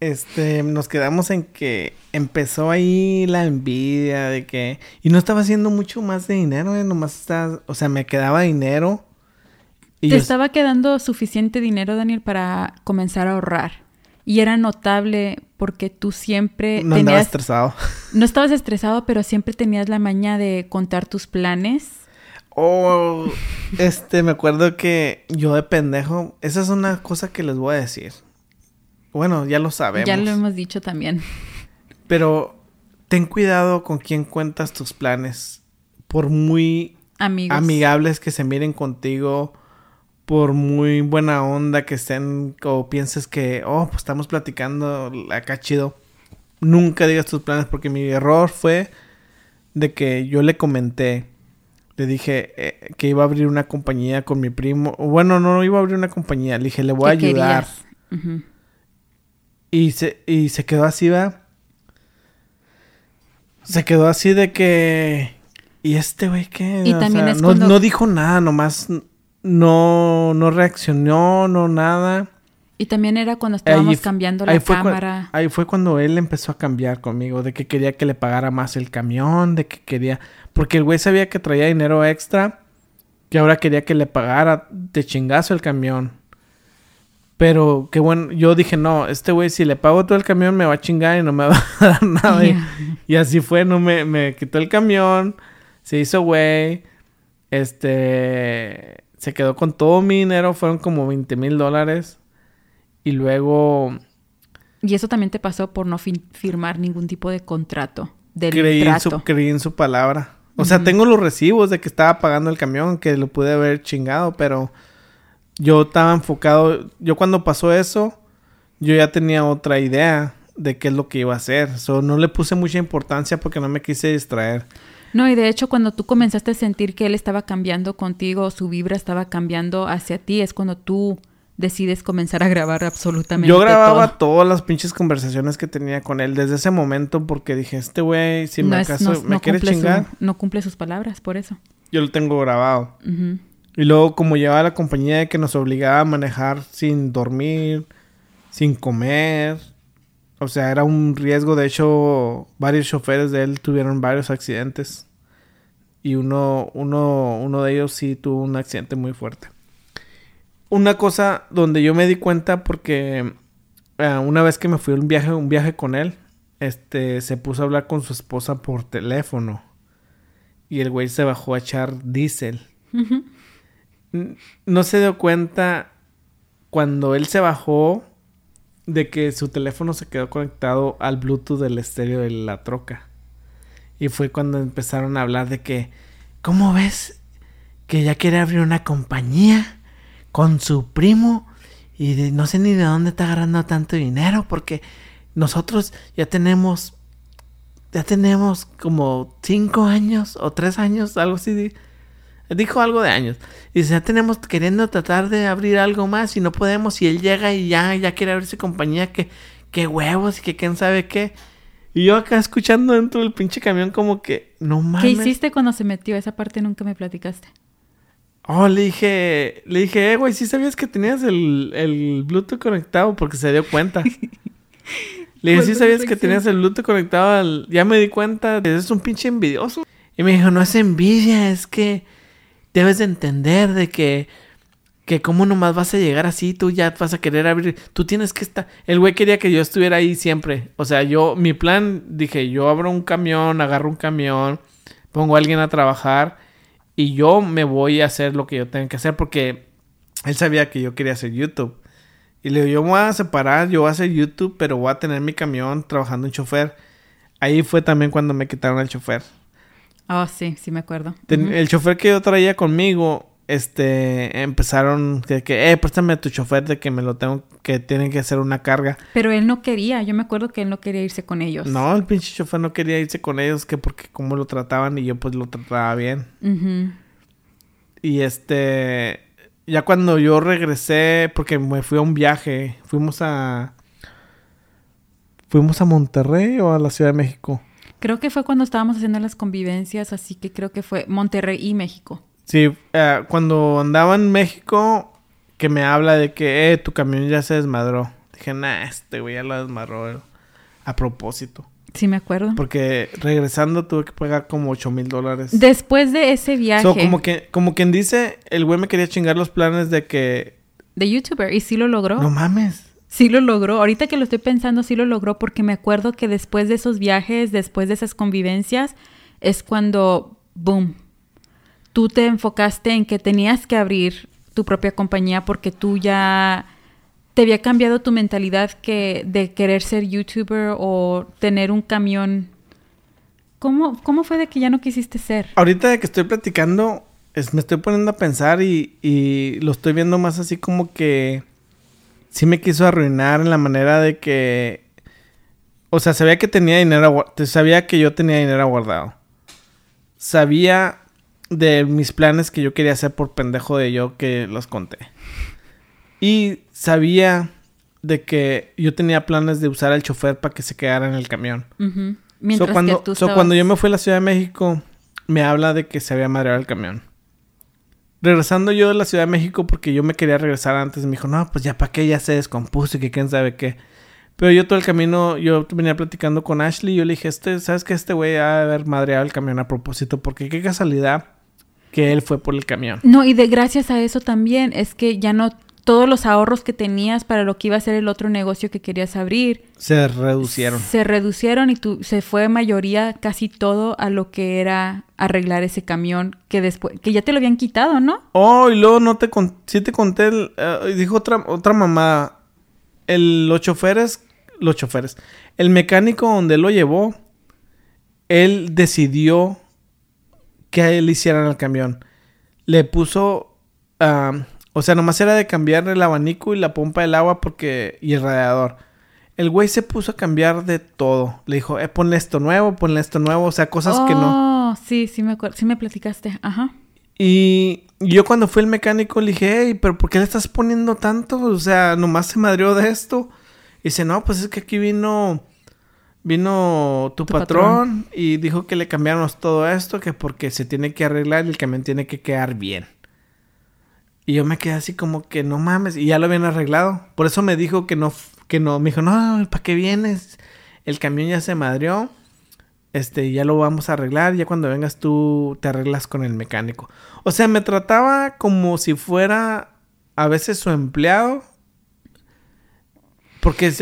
Este, nos quedamos en que empezó ahí la envidia de que... Y no estaba haciendo mucho más de dinero, eh, nomás estaba... O sea, me quedaba dinero. Y Te yo- estaba quedando suficiente dinero, Daniel, para comenzar a ahorrar. Y era notable porque tú siempre no tenías... estresado. No estabas estresado, pero siempre tenías la maña de contar tus planes. Oh, este, me acuerdo que yo de pendejo, esa es una cosa que les voy a decir. Bueno, ya lo sabemos. Ya lo hemos dicho también. Pero ten cuidado con quién cuentas tus planes. Por muy Amigos. amigables que se miren contigo, por muy buena onda que estén o pienses que, oh, pues estamos platicando acá chido. Nunca digas tus planes porque mi error fue de que yo le comenté, le dije eh, que iba a abrir una compañía con mi primo. Bueno, no iba a abrir una compañía, le dije, le voy a ¿Qué ayudar. Y se, y se quedó así, va. Se quedó así de que. ¿Y este güey qué? Y O también sea, es no, cuando- no dijo nada, nomás no, no reaccionó, no nada. Y también era cuando estábamos Ahí cambiando la ahí cámara. ahí fue cuando él empezó a cambiar conmigo, de que quería que le pagara más el camión, de que quería... Porque el güey sabía que traía dinero extra, que ahora quería que le pagara de chingazo el camión. Pero que bueno, yo dije, no, este güey si le pago todo el camión me va a chingar y no me va a dar nada. Y- y así fue, no me, me quitó el camión, se hizo güey, este, se quedó con todo mi dinero, fueron como 20 mil dólares. Y luego Y eso también te pasó por no fin- firmar ningún tipo de contrato del creí en, su, trato. creí en su palabra. O sea, tengo los recibos de que estaba pagando el camión, que lo pude haber chingado, pero yo estaba enfocado, yo cuando pasó eso, yo ya tenía otra idea de qué es lo que iba a hacer. So, no le puse mucha importancia porque no me quise distraer. No, y de hecho cuando tú comenzaste a sentir que él estaba cambiando contigo, su vibra estaba cambiando hacia ti, es cuando tú decides comenzar a grabar absolutamente Yo grababa todo. todas las pinches conversaciones que tenía con él desde ese momento porque dije, este güey, si me es- acaso me no quiere su- chingar, no cumple sus palabras, por eso. yo lo tengo grabado. Y luego como llevaba la compañía de que nos obligaba a manejar sin dormir, sin comer. O sea, era un riesgo. De hecho, varios choferes de él tuvieron varios accidentes. Y uno, uno, uno de ellos sí tuvo un accidente muy fuerte. Una cosa donde yo me di cuenta porque eh, una vez que me fui a un viaje, un viaje con él, este, se puso a hablar con su esposa por teléfono. Y el güey se bajó a echar diésel. No se dio cuenta cuando él se bajó de que su teléfono se quedó conectado al Bluetooth del estéreo de la troca. Y fue cuando empezaron a hablar de que, ¿cómo ves? Que ya quiere abrir una compañía con su primo y de- no sé ni de dónde está agarrando tanto dinero porque nosotros ya tenemos, ya tenemos como cinco años o tres años, algo así. Dijo algo de años. Y dice, ya tenemos queriendo tratar de abrir algo más y no podemos. Y él llega y ya, ya quiere abrir su compañía. Que, que huevos y que quién sabe qué. Y yo acá escuchando dentro del pinche camión como que, no mames. ¿Qué hiciste cuando se metió? Esa parte nunca me platicaste. Oh, le dije, le dije, eh, güey, ¿sí sabías que tenías el, el Bluetooth conectado? Porque se dio cuenta. Le dije, ¿Cuál ¿sí sabías que tenías el Bluetooth conectado al...? Ya me di cuenta, es un pinche envidioso. Y me dijo, no es envidia, es que debes de entender de que... Que cómo nomás vas a llegar así, tú ya vas a querer abrir... Tú tienes que estar... El güey quería que yo estuviera ahí siempre. O sea, yo... Mi plan, dije, yo abro un camión, agarro un camión, pongo a alguien a trabajar y yo me voy a hacer lo que yo tenga que hacer porque él sabía que yo quería hacer YouTube. Y le digo, yo me voy a separar, yo voy a hacer YouTube, pero voy a tener mi camión trabajando en chofer. Ahí fue también cuando me quitaron el chofer. Oh, sí, sí me acuerdo. Ten-. El chofer que yo traía conmigo, este, empezaron de que, eh, préstame a tu chofer de que me lo tengo, que tienen que hacer una carga. Pero él no quería. Yo me acuerdo que él no quería irse con ellos. No, el pinche chofer no quería irse con ellos, que porque cómo lo trataban y yo pues lo trataba bien. Y este, ya cuando yo regresé, porque me fui a un viaje, fuimos a... ¿Fuimos a Monterrey o a la Ciudad de México? Creo que fue cuando estábamos haciendo las convivencias, así que creo que fue Monterrey y México. Sí, eh, cuando andaba en México, que me habla de que, eh, tu camión ya se desmadró. Dije, nah, este güey ya lo desmadró eh, a propósito. Sí me acuerdo. Porque regresando tuve que pagar como 8 mil dólares. Después de ese viaje So, como que, como quien dice, el güey me quería chingar los planes de que, de YouTuber, y sí lo logró. no mames. Sí lo logró. Ahorita que lo estoy pensando, sí lo logró porque me acuerdo que después de esos viajes, después de esas convivencias, es cuando, boom, tú te enfocaste en que tenías que abrir tu propia compañía porque tú ya te había cambiado tu mentalidad que de querer ser youtuber o tener un camión. ¿Cómo, cómo fue de que ya no quisiste ser? Ahorita de que estoy platicando, es- me estoy poniendo a pensar y, y lo estoy viendo más así como que sí me quiso arruinar en la manera de que, o sea, sabía que tenía dinero, sabía que yo tenía dinero guardado. Sabía de mis planes que yo quería hacer por pendejo de yo que los conté. Y sabía de que yo tenía planes de usar al chofer para que se quedara en el camión. Mientras So, cuando, que tú so, cuando yo me fui a la Ciudad de México, me habla de que se había madreado el camión. Regresando yo de la Ciudad de México, porque yo me quería regresar antes, me dijo, no, pues ya para qué, ya se descompuso y que quién sabe qué. Pero yo todo el camino, yo venía platicando con Ashley y yo le dije, este, ¿sabes que Este güey ha de haber madreado el camión a propósito, porque qué casualidad que él fue por el camión. No, y de gracias a eso también es que ya no todos los ahorros que tenías para lo que iba a ser el otro negocio que querías abrir Se reducieron. se reducieron y tú, se fue mayoría casi todo a lo que era arreglar ese camión que después que ya te lo habían quitado, ¿no? Oh, y luego no te con... sí te conté, el, eh, dijo otra, otra mamá, el, los choferes, los choferes, el mecánico donde lo llevó, él decidió que le hicieran el camión. Le puso, o sea, nomás era de cambiar el abanico y la pompa del agua porque, y el radiador. El güey se puso a cambiar de todo. Le dijo, eh, ponle esto nuevo, ponle esto nuevo, o sea, cosas que no. Oh, sí, sí me acuerdo, sí me platicaste, ajá. Y yo cuando fui el mecánico le dije, hey, pero ¿por qué le estás poniendo tanto? O sea, nomás se madrió de esto. Y dice, no, pues es que aquí vino, vino tu, Tu patrón, y dijo que le cambiáramos todo esto, que porque se tiene que arreglar y el camión tiene que quedar bien. Y yo me quedé así como que no mames, y ya lo habían arreglado. Por eso me dijo que no, que no, me dijo, no, ¿para qué vienes? El camión ya se madrió este, ya lo vamos a arreglar, ya cuando vengas tú te arreglas con el mecánico. O sea, me trataba como si fuera a veces su empleado. Porque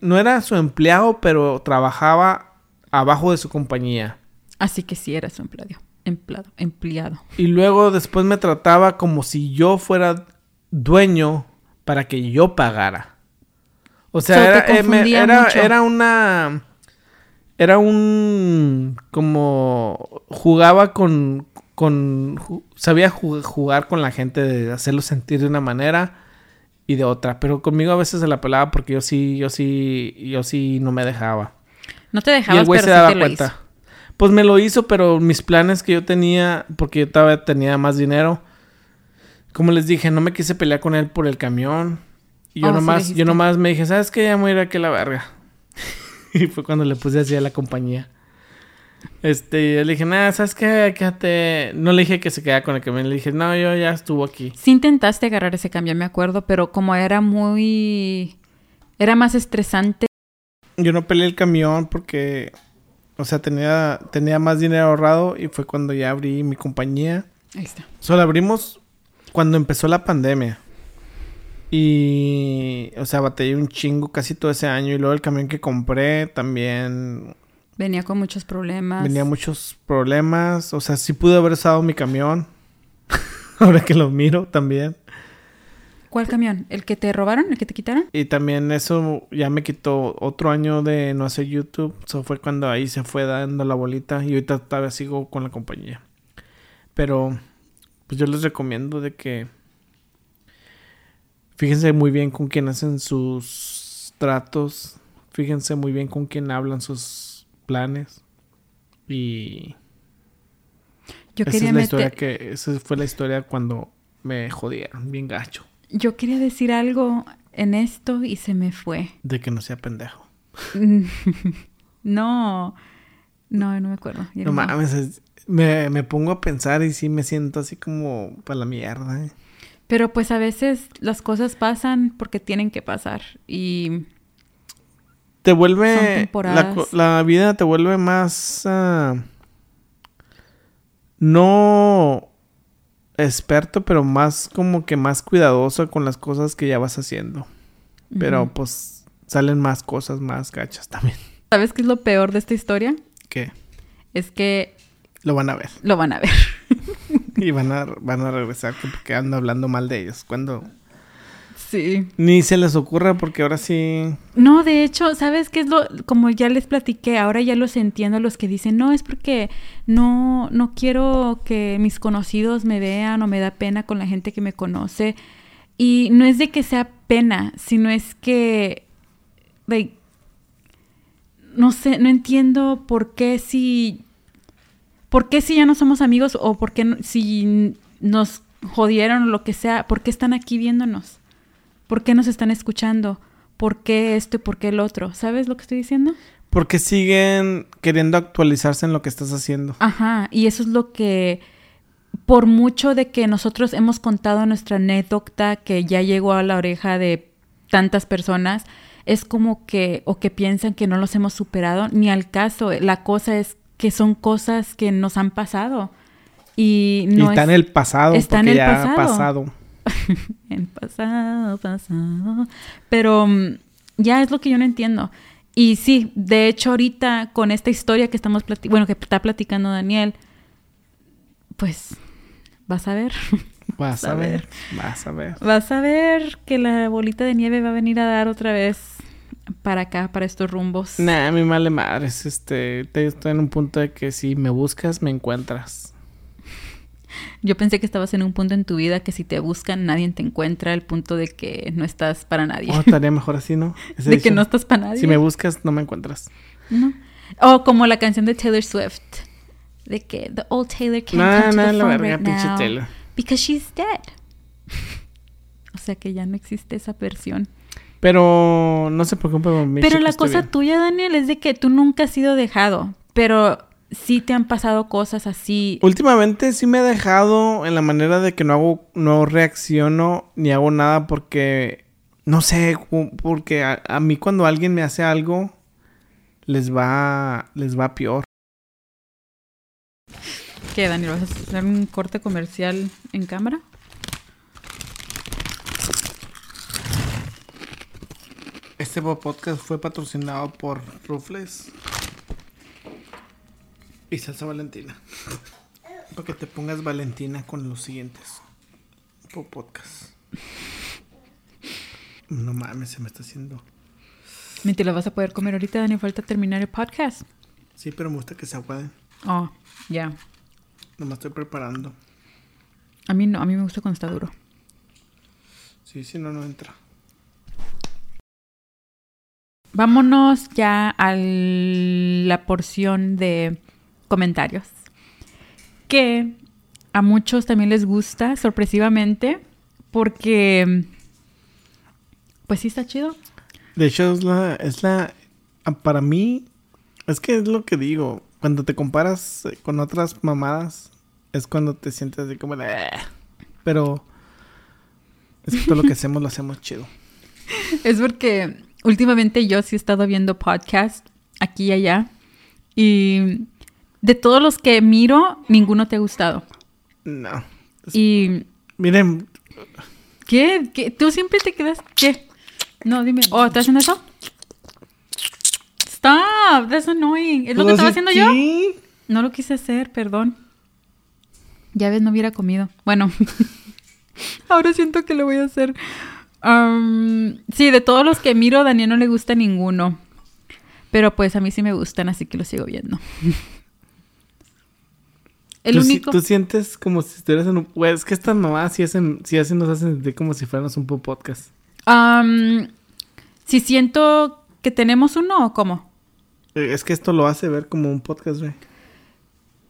no era su empleado, pero trabajaba abajo de su compañía. Así que sí era su empleado, empleado, empleado. Y luego después me trataba como si yo fuera dueño para que yo pagara. O sea, So, era, eh, me- era, era una... Era un... Como... Jugaba con... con sabía ju- jugar con la gente, de hacerlo sentir de una manera y de otra. Pero conmigo a veces se la pelaba porque yo sí, yo sí, yo sí no me dejaba. No te Y dejabas, el güey pero se sí daba lo cuenta. hizo. Pues me lo hizo, pero mis planes que yo tenía, porque yo todavía tenía más dinero, como les dije, no me quise pelear con él por el camión. Y yo Oh, sí nomás, dijiste. yo nomás me dije, ¿sabes qué? Ya me voy a ir aquí a la verga. y fue cuando le puse así a la compañía. Este, yo le dije, nada, ¿sabes qué? Quédate. No le dije que se quedara con el camión, le dije, no, yo ya estuvo aquí. Sí intentaste agarrar ese camión, me acuerdo, pero como era muy... Era más estresante. Yo no peleé el camión porque, o sea, tenía, tenía más dinero ahorrado y fue cuando ya abrí mi compañía. Ahí está. Solo abrimos cuando empezó la pandemia. Y, o sea, batallé un chingo casi todo ese año. Y luego el camión que compré también Venía con muchos problemas. venía muchos problemas. O sea, sí pude haber usado mi camión. Ahora que lo miro también. ¿Cuál camión? ¿El que te robaron? ¿El que te quitaron? Y también eso ya me quitó otro año de no hacer YouTube. Eso fue cuando ahí se fue dando la bolita. Y ahorita todavía sigo con la compañía. Pero, pues yo les recomiendo de que fíjense muy bien con quién hacen sus tratos. Fíjense muy bien con quién hablan sus planes. Y Yo esa quería es la meter... historia que esa fue la historia cuando me jodieron bien gacho Yo quería decir algo en esto y se me fue. de que no sea pendejo. no. No, no me acuerdo. No no. mames, es- me, me pongo a pensar y sí me siento así como para la mierda. ¿eh? Pero pues a veces las cosas pasan porque tienen que pasar. Y Te Son vuelve. La, vida te vuelve más. ah, no experto, pero más como que más cuidadoso con las cosas que ya vas haciendo. Pero pues salen más cosas más gachas también. ¿Sabes qué es lo peor de esta historia? Que Es que lo van a ver. lo van a ver. y van a, van a regresar que porque ando hablando mal de ellos. Cuando Sí. ni se les ocurra porque ahora sí. No, de hecho, ¿sabes qué es lo? Como ya les platiqué, ahora ya los entiendo los que dicen, no, es porque no, no quiero que mis conocidos me vean o me da pena con la gente que me conoce. Y no es de que sea pena, sino es que, like, no sé, no entiendo por qué si, por qué si ya no somos amigos o por qué si nos jodieron o lo que sea, por qué están aquí viéndonos. ¿Por qué nos están escuchando? ¿Por qué esto y por qué el otro? ¿Sabes lo que estoy diciendo? Porque siguen queriendo actualizarse en lo que estás haciendo. Ajá, y eso es lo que, por mucho de que nosotros hemos contado nuestra anécdota que ya llegó a la oreja de tantas personas, es como que, o que piensan que no los hemos superado, ni al caso. La cosa es que son cosas que nos han pasado. Y y no está es- en el pasado. está en el ya pasado. En pasado, pasado. Pero mm, ya es lo que yo no entiendo. Y sí, de hecho ahorita con esta historia que estamos bueno, que está platicando Daniel, pues vas a ver, Vas A a ver. ver. Vas a ver. vas a ver que la bolita de nieve va a venir a dar otra vez para acá, para estos rumbos. Nah, a mí vale madres. Este, te- estoy en un punto de que si me buscas, me encuentras. Yo pensé que estabas en un punto en tu vida que si te buscan nadie te encuentra, el punto de que no estás para nadie. Oh, estaría mejor así, ¿no? Ese de que no estás para nadie. Si me buscas, no me encuentras. No. O como la canción de Taylor Swift. De que the old Taylor can't No, come to the la phone verga, right now Taylor. because she's dead. o sea que ya no existe esa versión. Pero no se preocupe por mí. pero la cosa bien. tuya, Daniel, es de que tú nunca has sido dejado. Pero sí te han pasado cosas así. Últimamente sí me he dejado en la manera de que no hago, no reacciono ni hago nada porque, no sé, porque a, a mí cuando alguien me hace algo, les va, les va peor. ¿Qué, Daniel? ¿Vas a hacer un corte comercial en cámara? Este podcast fue patrocinado por Rufles y Salsa Valentina. Para que te pongas Valentina con los siguientes po- podcasts. No mames, se me está haciendo. Ni te lo vas a poder comer ahorita, Daniel. Falta terminar el podcast. Sí, pero me gusta que se aguaden. Oh, ya. Nomás estoy preparando. A mí no, a mí me gusta cuando está duro. Sí, si no, no entra. Vámonos ya a la porción de comentarios. Que a muchos también les gusta, sorpresivamente, porque pues sí está chido. De hecho, es la, es la. Para mí, es que es lo que digo. Cuando te comparas eh, con otras mamadas, es cuando te sientes así como de. "Ah". Pero. Es que todo lo que hacemos lo hacemos chido. Es porque últimamente yo sí he estado viendo podcasts aquí y allá. Y de todos los que miro, ninguno te ha gustado. No. Y Miren, ¿Qué? ¿Qué? ¿Tú siempre te quedas? ¿Qué? No, dime. Oh, ¿estás haciendo eso? Stop, that's annoying. ¿Es lo que pues, estaba haciendo yo? sí. No lo quise hacer, perdón. Ya ves, no hubiera comido. Bueno, ahora siento que lo voy a hacer. Am, sí, de todos los que miro, a Daniel no le gusta ninguno. Pero pues a mí sí me gustan, así que lo sigo viendo. El tú, único. tú sientes como si estuvieras en un. Güey, es que estas mamadas sí hacen, sí hacen, nos hacen sentir como si fuéramos un po- podcast. Am, si siento que tenemos uno o cómo. Eh, Es que esto lo hace ver como un podcast, güey.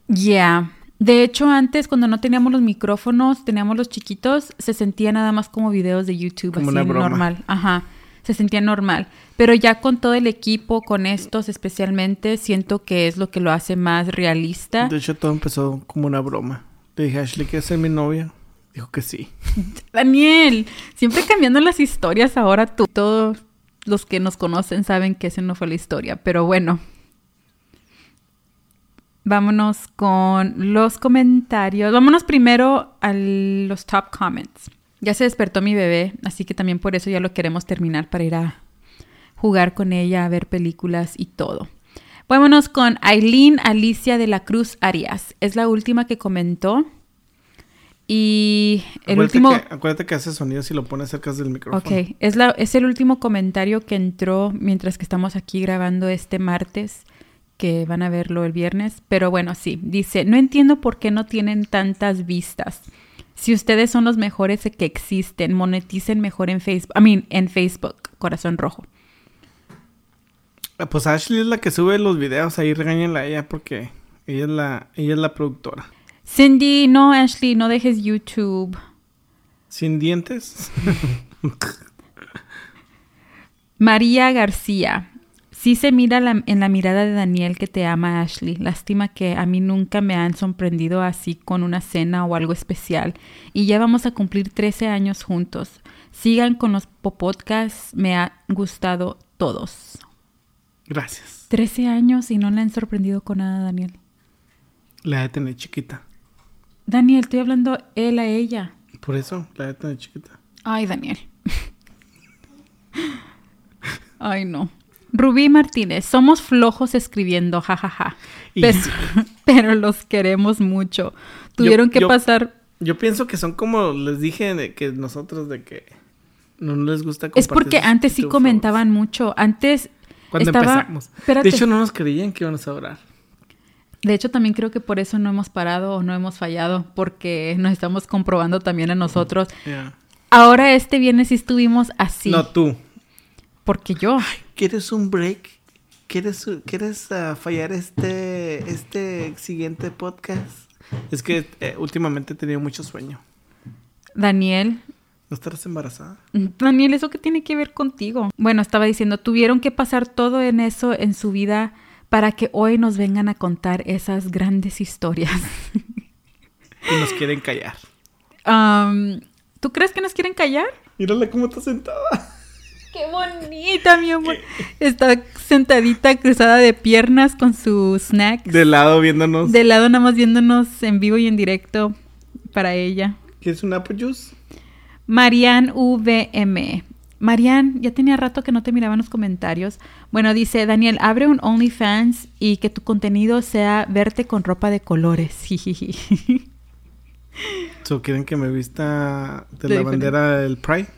Ya. De hecho, antes, cuando no teníamos los micrófonos, teníamos los chiquitos, se sentía nada más como videos de YouTube, Como así una broma. normal. Ajá. Se sentía normal. Pero ya con todo el equipo, con estos especialmente, siento que es lo que lo hace más realista. De hecho, todo empezó como una broma. Le dije, Ashley, ¿quieres ser mi novia? Dijo que sí. Daniel, siempre cambiando las historias ahora tú. Todos los que nos conocen saben que esa no fue la historia, pero bueno. Vámonos con los comentarios. Vámonos primero a los top comments. Ya se despertó mi bebé, así que también por eso ya lo queremos terminar para ir a jugar con ella, a ver películas y todo. Vámonos con Aileen Alicia de la Cruz Arias. Es la última que comentó. Y el acuérdate último... Que, acuérdate que hace sonido si lo pones cerca del micrófono. Ok, es, la, es el último comentario que entró mientras que estamos aquí grabando este martes, que van a verlo el viernes. Pero bueno, sí, dice, no entiendo por qué no tienen tantas vistas. Si ustedes son los mejores que existen, moneticen mejor en Facebook. I mean, en Facebook, corazón rojo. Pues Ashley es la que sube los videos, ahí regáñenla a ella porque ella es la, ella es la productora. Cindy, no, Ashley, no dejes YouTube. ¿Sin dientes? María García. Sí se mira la, en la mirada de Daniel que te ama, Ashley. Lástima que a mí nunca me han sorprendido así con una cena o algo especial. Y ya vamos a cumplir 13 años juntos. Sigan con los podcasts, me han gustado todos. Gracias. 13 años y no le han sorprendido con nada, Daniel. La de tener chiquita. Daniel, estoy hablando él a ella. Por eso, la de tener chiquita. Ay, Daniel. Ay, no. Rubí Martínez, somos flojos escribiendo, jajaja. Pero, pero los queremos mucho. Tuvieron Yo- que yo- pasar. Yo pienso que son como les dije de que nosotros de que no les gusta Es compartir porque sus antes sí comentaban mucho. Antes. Cuando estaba- empezamos. Espérate. De hecho, no nos creían que íbamos a orar. De hecho, también creo que por eso no hemos parado o no hemos fallado, porque nos estamos comprobando también a nosotros. Ahora este viernes sí estuvimos así. No, tú. Porque yo. ¿Quieres un break? ¿Quieres, ¿quieres ah, fallar este, este siguiente podcast? Es que eh, últimamente he tenido mucho sueño. Daniel, ¿No estarás embarazada? Daniel, ¿eso qué tiene que ver contigo? Bueno, estaba diciendo, tuvieron que pasar todo en eso en su vida para que hoy nos vengan a contar esas grandes historias. Y nos quieren callar. ¿Tú crees que nos quieren callar? Mírala cómo está sentada. ¡Qué bonita, mi amor! Está sentadita, cruzada de piernas con sus snacks. De lado viéndonos. De lado nada más viéndonos en vivo y en directo para ella. ¿Quieres un apple juice? Marian VM. Marian, ya tenía rato que no te miraba en los comentarios. Bueno, dice Daniel, abre un OnlyFans y que tu contenido sea verte con ropa de colores. So, ¿Quieren que me vista de, la bandera del Pride?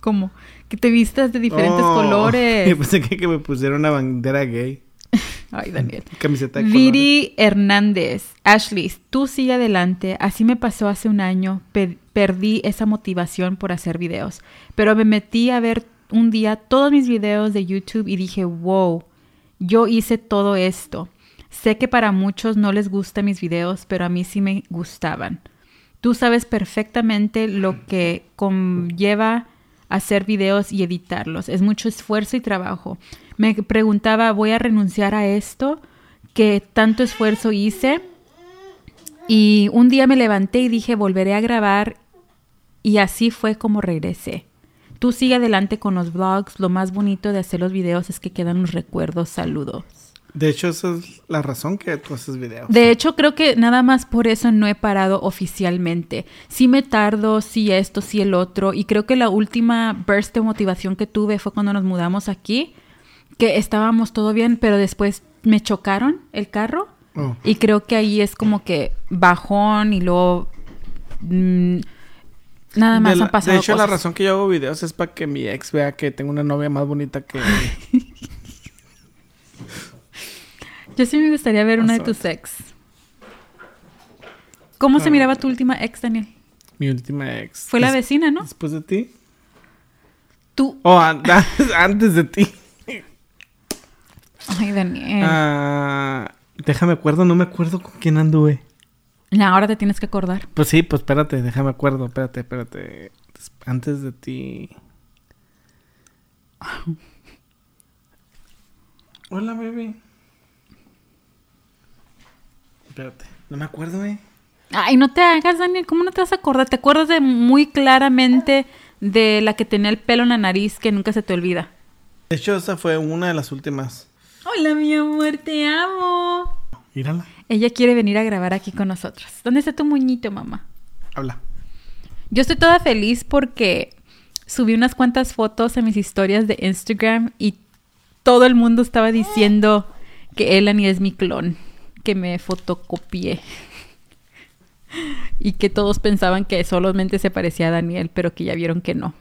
¿Cómo? Que te vistas de diferentes Oh, colores. Yo pensé que, que me pusiera una bandera gay. Ay, Daniel. Camiseta de colores. Viri Hernández. Ashley, tú sigue adelante. Así me pasó hace un año. Pe- perdí esa motivación por hacer videos. Pero me metí a ver un día todos mis videos de YouTube y dije, wow, yo hice todo esto. Sé que para muchos no les gustan mis videos, pero a mí sí me gustaban. Tú sabes perfectamente lo que conlleva hacer videos y editarlos. Es mucho esfuerzo y trabajo. Me preguntaba, ¿voy a renunciar a esto que tanto esfuerzo hice? Y un día me levanté y dije, volveré a grabar y así fue como regresé. Tú sigue adelante con los vlogs. Lo más bonito de hacer los videos es que quedan los recuerdos. Saludos. De hecho, esa es la razón que tú haces videos. De hecho, creo que nada más por eso no he parado oficialmente. Sí me tardo, sí esto, sí el otro. Y creo que la última burst de motivación que tuve fue cuando nos mudamos aquí, que estábamos todo bien, pero después me chocaron el carro. Oh. Y creo que ahí es como que bajón y luego... mm, nada más la- han pasado de hecho, la razón que yo hago videos es para que mi ex vea que tengo una novia más bonita que... Yo sí me gustaría ver una de tus ex. ¿Cómo se Ah. miraba tu última ex, Daniel? mi última ex. Fue la vecina, ¿no? Después de ti. Tú. Oh, an- antes de ti. Ay, Daniel. Ah, déjame acuerdo, no me acuerdo con quién anduve. No, ahora te tienes que acordar. Pues sí, pues espérate, déjame acuerdo, espérate, espérate. Antes de ti. Hola, baby. Espérate, no me acuerdo, eh. Ay, no te hagas, Daniel. ¿Cómo no te vas a acordar? Te acuerdas de muy claramente de la que tenía el pelo en la nariz que nunca se te olvida. De hecho, esa fue una de las últimas. Hola, mi amor, te amo. Mírala, Ella quiere venir a grabar aquí con nosotros. ¿Dónde está tu muñito, mamá? habla. Yo estoy toda feliz porque subí unas cuantas fotos en mis historias de Instagram y todo el mundo estaba diciendo que Elani es mi clon, que me fotocopié. y que todos pensaban que solamente se parecía a Daniel, pero que ya vieron que no.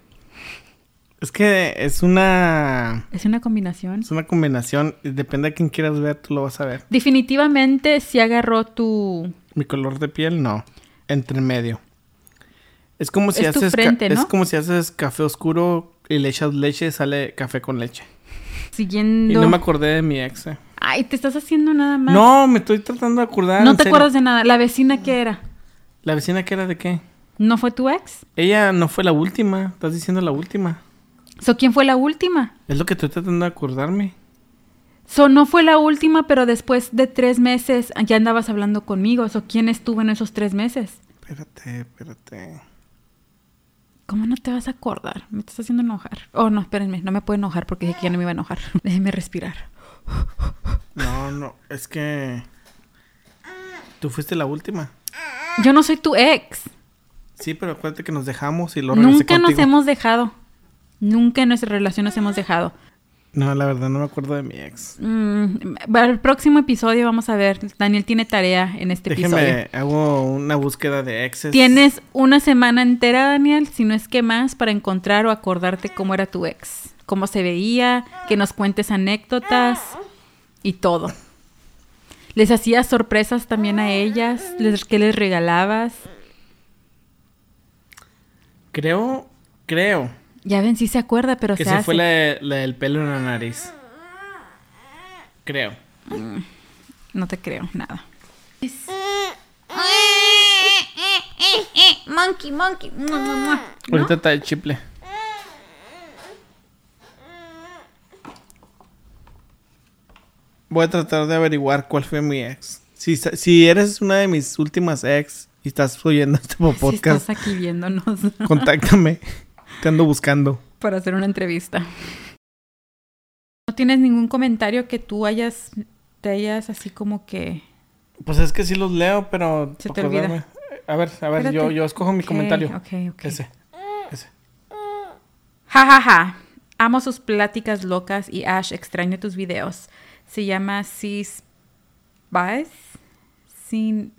Es que es una... Es una combinación. Es una combinación. Depende de quién quieras ver, tú lo vas a ver. Definitivamente si agarró tu... Mi color de piel, no. Entre medio. Es como si Es haces... frente, ¿no? Es como si haces café oscuro y le echas leche, sale café con leche. Siguiendo... Y no me acordé de mi ex. eh. Ay, te estás haciendo nada más. No, me estoy tratando de acordar. No te serio. acuerdas de nada. ¿La vecina qué era? ¿La vecina que era de qué? ¿No fue tu ex? Ella no fue la última. Estás diciendo la última. So, ¿Quién fue la última? Es lo que estoy tratando de acordarme. So, no fue la última, pero después de tres meses ya andabas hablando conmigo. So, ¿quién estuvo en esos tres meses? Espérate, espérate. ¿Cómo no te vas a acordar? Me estás haciendo enojar. Oh, no, espérenme. No me puedo enojar porque dije que ya no me iba a enojar. Déjeme respirar. No, no, es que... Tú fuiste la última. Yo no soy tu ex. Sí, pero acuérdate que nos dejamos y lo Nunca nos hemos dejado. Nunca en nuestra relación nos hemos dejado. No, la verdad no me acuerdo de mi ex. Mm, para el próximo episodio vamos a ver. Daniel tiene tarea en este episodio. Déjeme, hago una búsqueda de exes. Tienes una semana entera, Daniel, si no es que más, para encontrar o acordarte cómo era tu ex, cómo se veía, que nos cuentes anécdotas y todo. ¿Les hacías sorpresas también a ellas? ¿Les, ¿Qué les regalabas? Creo, creo Ya ven, sí se acuerda, pero que se se hace. fue la, de- la del pelo en la nariz. Creo. No te creo, nada. Monkey, monkey. Mua. Ahorita está el chiple. Voy a tratar de averiguar cuál fue mi ex. Si, si eres una de mis últimas ex y estás oyendo este Si podcast, estás aquí viéndonos contáctame. Te ando buscando. para hacer una entrevista. ¿No tienes ningún comentario que tú hayas, te hayas así como que... Pues es que sí los leo, pero... Se te olvida. acordarme. A ver, a ver, yo, Espérate. yo escojo mi comentario. Ok, ok. Ese. Ese. Ja, ja, ja. Amo sus pláticas locas y Ash, extraño tus videos. Se llama Cis... Baez? Sin...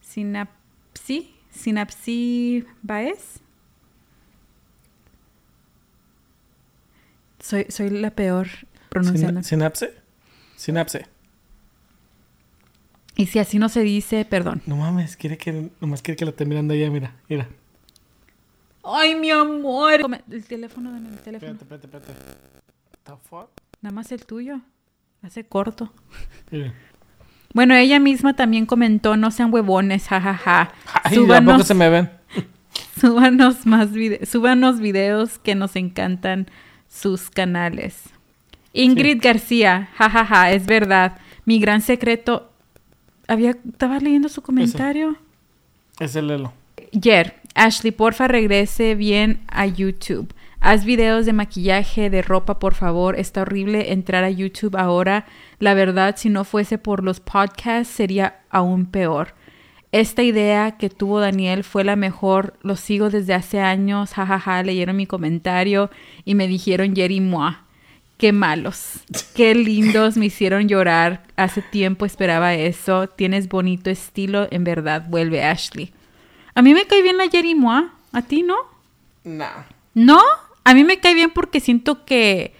Sinapsi? Sinapsi Baez? Soy, soy la peor pronunciando. Sina- ¿Sinapse? Sinapse. Y si así no se dice, perdón. No mames, quiere que... Nomás quiere que la esté mirando ella, mira. Mira. ¡Ay, mi amor! El teléfono, Dani, el teléfono. Espérate, espérate, espérate. The fuck? Nada más el tuyo. Hace corto. Mira. Bueno, ella misma también comentó, no sean huevones, jajaja. Ay, ¿a Súbanos, poco se me ven? súbanos más vide- súbanos videos que nos encantan sus canales. Ingrid García, jajaja, es verdad. Mi gran secreto. Había, estaba leyendo su comentario. Es el Lelo. Jer, Ashley, porfa regrese bien a YouTube. Haz videos de maquillaje, de ropa, por favor. Está horrible entrar a YouTube ahora. La verdad, si no fuese por los podcasts, sería aún peor. Esta idea que tuvo Daniel fue la mejor. Lo sigo desde hace años. Jajaja, leyeron mi comentario y me dijeron Jer y moi. Qué malos. Qué lindos. Me hicieron llorar. Hace tiempo esperaba eso. Tienes bonito estilo. En verdad, vuelve Ashley. A mí me cae bien la Jerry Moa. ¿A ti no? Nah. ¿No? A mí me cae bien porque siento que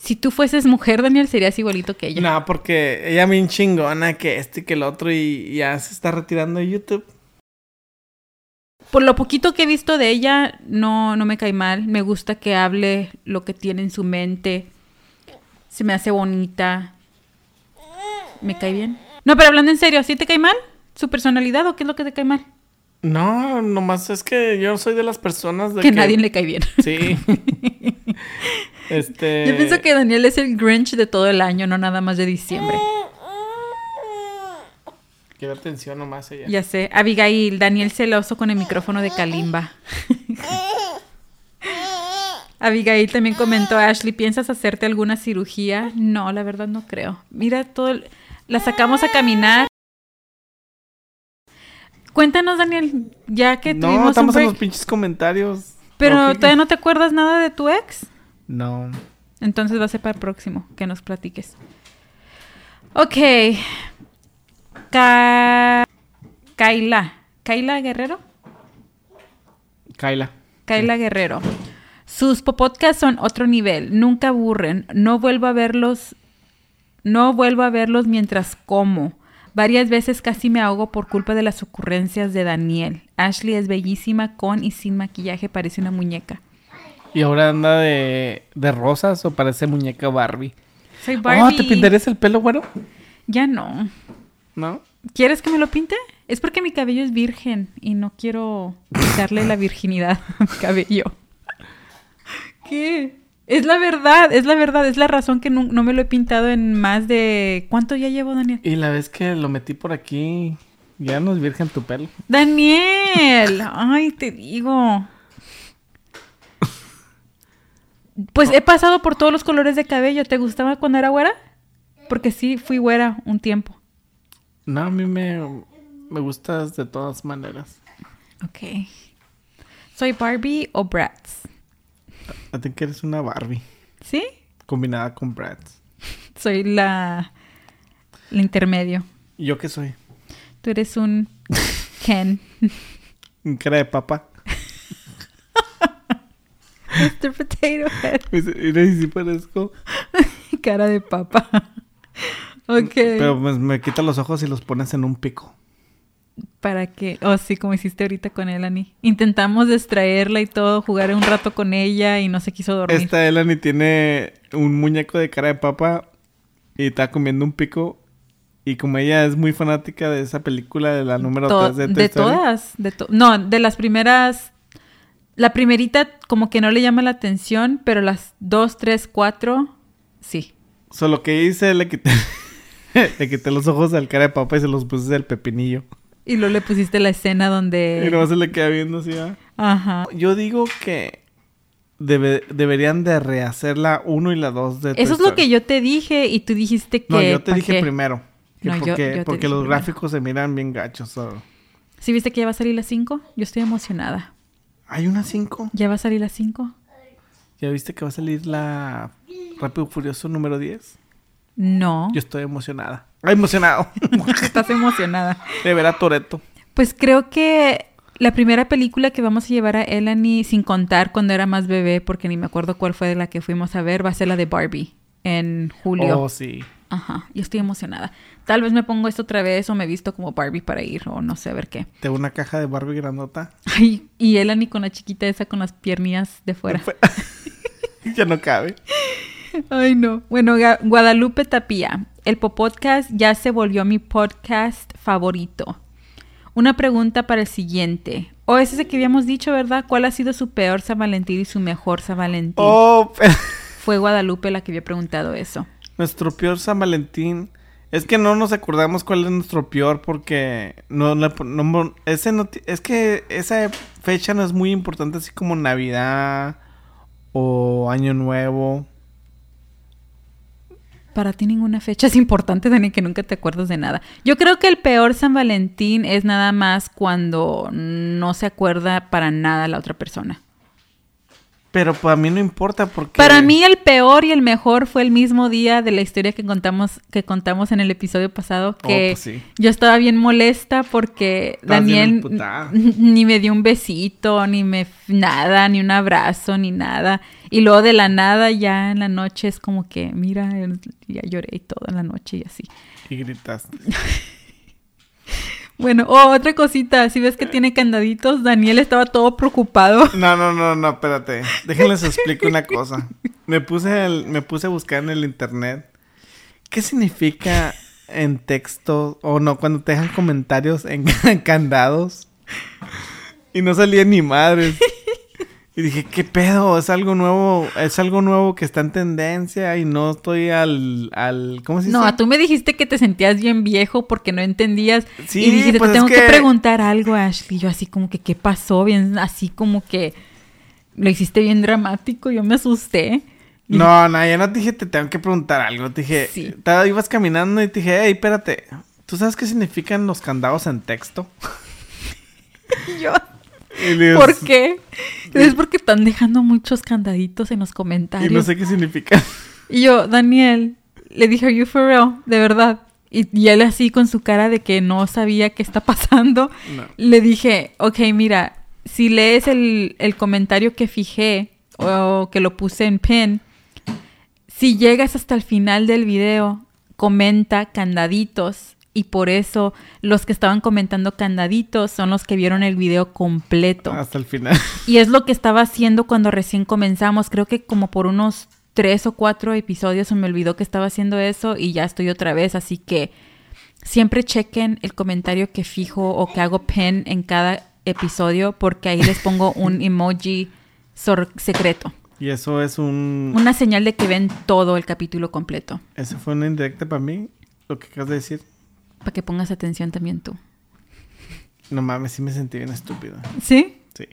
si tú fueses mujer, Daniel, serías igualito que ella. No, porque ella bien chingona que este y que el otro y ya se está retirando de YouTube. Por lo poquito que he visto de ella, no, no me cae mal. Me gusta que hable lo que tiene en su mente. Se me hace bonita. Me cae bien. No, pero hablando en serio, ¿sí te cae mal? ¿Su personalidad o qué es lo que te cae mal? No, nomás es que yo soy de las personas de Que que... nadie le cae bien. Sí. este... Yo pienso que Daniel es el Grinch de todo el año, no nada más de diciembre. Quiero atención nomás ella. Ya sé. Abigail, Daniel celoso con el micrófono de Kalimba. Abigail también comentó, Ashley, ¿piensas hacerte alguna cirugía? No, la verdad no creo. Mira, todo... el- La sacamos a caminar. Cuéntanos, Daniel, ya que no, tuvimos un estamos en los pinches comentarios. pero todavía no te acuerdas nada de tu ex. No. Entonces va a ser para el próximo, que nos platiques. Ok. Ka- Kaila. Kaila Guerrero. Kyla. Kaila Guerrero. Sus podcasts son otro nivel, nunca aburren, no vuelvo a verlos, no vuelvo a verlos mientras como. Varias veces casi me ahogo por culpa de las ocurrencias de Daniel. Ashley es bellísima con y sin maquillaje, parece una muñeca. Y ahora anda de, de rosas o parece muñeca Barbie. Soy Oh, Barbie. ¿te pintarías el pelo, güero? Ya no. ¿No? ¿Quieres que me lo pinte? Es porque mi cabello es virgen y no quiero quitarle la virginidad a mi cabello. ¿Qué? Es la verdad, es la verdad, es la razón que no, no me lo he pintado en más de... ¿Cuánto ya llevo, Daniel? Y la vez que lo metí por aquí, ya no es virgen tu pelo. Daniel, ay, te digo. Pues he pasado por todos los colores de cabello. ¿Te gustaba cuando era güera? Porque sí, fui güera un tiempo. No, a mí me, me gustas de todas maneras. Ok. ¿Soy Barbie o Bratz? A ti que eres una Barbie ¿Sí? combinada con Bratz. Soy la, la intermedio. ¿Y yo qué soy? Tú eres un Ken. Un cara de papa. Mr. Potato Head. Mira, y sí parezco. Cara de papa. Ok. Pero pues, me quitas los ojos y los pones en un pico. Para que, oh sí, como hiciste ahorita con Elani. Intentamos distraerla y todo, jugar un rato con ella y no se quiso dormir. Esta Elani tiene un muñeco de cara de papa y está comiendo un pico. Y como ella es muy fanática de esa película de la número To- 3 de, de, Toy Story, todas, de to- no, de las primeras, la primerita como que no le llama la atención, pero las dos, tres, cuatro, sí. Solo que hice, le quité, le quité los ojos al cara de papa y se los puse al pepinillo. Y luego le pusiste la escena Y donde, nomás se le queda viendo así, ¿ah? ajá. Yo digo que debe- deberían de rehacer la 1 y la 2 de Eso es lo que yo te dije y tú dijiste que. No, yo te ¿pa' dije qué? primero. que No, yo- porque yo te porque dije los primero. gráficos se miran bien gachos. so. ¿Sí viste que ya va a salir la 5? Yo estoy emocionada. ¿Hay una 5? ¿Ya va a salir la 5? ¿Ya viste que va a salir la Rápido y Furioso número 10? No. Yo estoy emocionada. ¡Ay, emocionado! Estás emocionada. de ver a Toreto. Pues creo que la primera película que vamos a llevar a Elani, sin contar cuando era más bebé, porque ni me acuerdo cuál fue la que fuimos a ver, va a ser la de Barbie en julio. Oh, sí. Ajá, yo estoy emocionada. Tal vez me pongo esto otra vez o me visto como Barbie para ir o no sé a ver qué. Tengo una caja de Barbie grandota. Ay, y Elani con la chiquita esa con las piernillas de fuera. Fue- ya no cabe. Ay, no. Bueno, Guadalupe Tapía. El Popodcast ya se volvió mi podcast favorito. Una pregunta para el siguiente. O ese es el que habíamos dicho, ¿verdad? ¿Cuál ha sido su peor San Valentín y su mejor San Valentín? Oh, pero- Fue Guadalupe la que había preguntado eso. Nuestro peor San Valentín. Es que no nos acordamos cuál es nuestro peor porque no, pon- no- ese no es que esa fecha no es muy importante así como Navidad o Año Nuevo. Para ti ninguna fecha es importante, Dani, que nunca te acuerdas de nada. Yo creo que el peor San Valentín es nada más cuando no se acuerda para nada la otra persona. Pero para mí no importa porque Para mí el peor y el mejor fue el mismo día de la historia que contamos que contamos en el episodio pasado que Oh, pues sí. yo estaba bien molesta porque Daniel ni me dio un besito, ni me nada, ni un abrazo, ni nada. Y luego de la nada ya en la noche es como que, mira, ya lloré toda la noche y así. y gritaste. Bueno, oh, otra cosita, si ves que tiene candaditos, Daniel estaba todo preocupado. No, no, no, no, espérate. Déjenles explico una cosa. Me puse, me puse a buscar en el internet. ¿Qué significa en texto o no cuando te dejan comentarios en candados? Y no salía ni madres. Y dije, ¿qué pedo? Es algo nuevo, es algo nuevo que está en tendencia y no estoy al, al ¿cómo se dice? No, tú me dijiste que te sentías bien viejo porque no entendías. Sí, y dijiste, pues te es tengo que... que- preguntar algo, Ashley. Yo así como que, ¿qué pasó? Bien, así como que lo hiciste bien dramático. Yo me asusté. No, no, ya no te dije, te tengo que preguntar algo. Te dije, Sí. estaba- ibas caminando y te dije, hey, espérate. ¿Tú sabes qué significan los candados en texto? yo, Y ¿por qué? Es porque están dejando muchos candaditos en los Y comentarios. no sé qué significa. Y yo, Daniel, le dije, ¿Are you for real? De verdad. Y, y él así con su cara de que no sabía qué está pasando, No. le dije, ok, mira, si lees el, el comentario que fijé o que lo puse en pin, si llegas hasta el final del video, comenta candaditos. Y por eso los que estaban comentando candaditos son los que vieron el video completo. Hasta el final. Y es lo que estaba haciendo cuando recién comenzamos. Creo que como por unos tres o cuatro episodios se me olvidó que estaba haciendo eso y ya estoy otra vez. Así que siempre chequen el comentario que fijo o que hago pin en cada episodio porque ahí les pongo un emoji secreto. Y eso es un... Una señal de que ven todo el capítulo completo. Eso fue una indirecta para mí, lo que acabas de decir. Para que pongas atención también tú. No mames, sí me sentí bien estúpido. ¿Sí? Sí.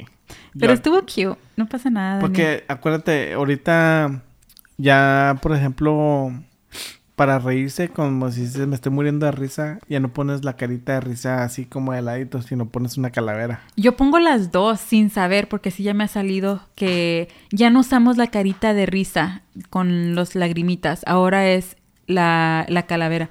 Pero Yo- estuvo cute. No pasa nada. Daniel. Porque acuérdate, ahorita ya, por ejemplo, para reírse, como si se me esté muriendo de risa, ya no pones la carita de risa así como de ladito, sino pones una calavera. Yo pongo las dos sin saber, porque sí ya me ha salido que ya no usamos la carita de risa con los lagrimitas. Ahora es la, la calavera.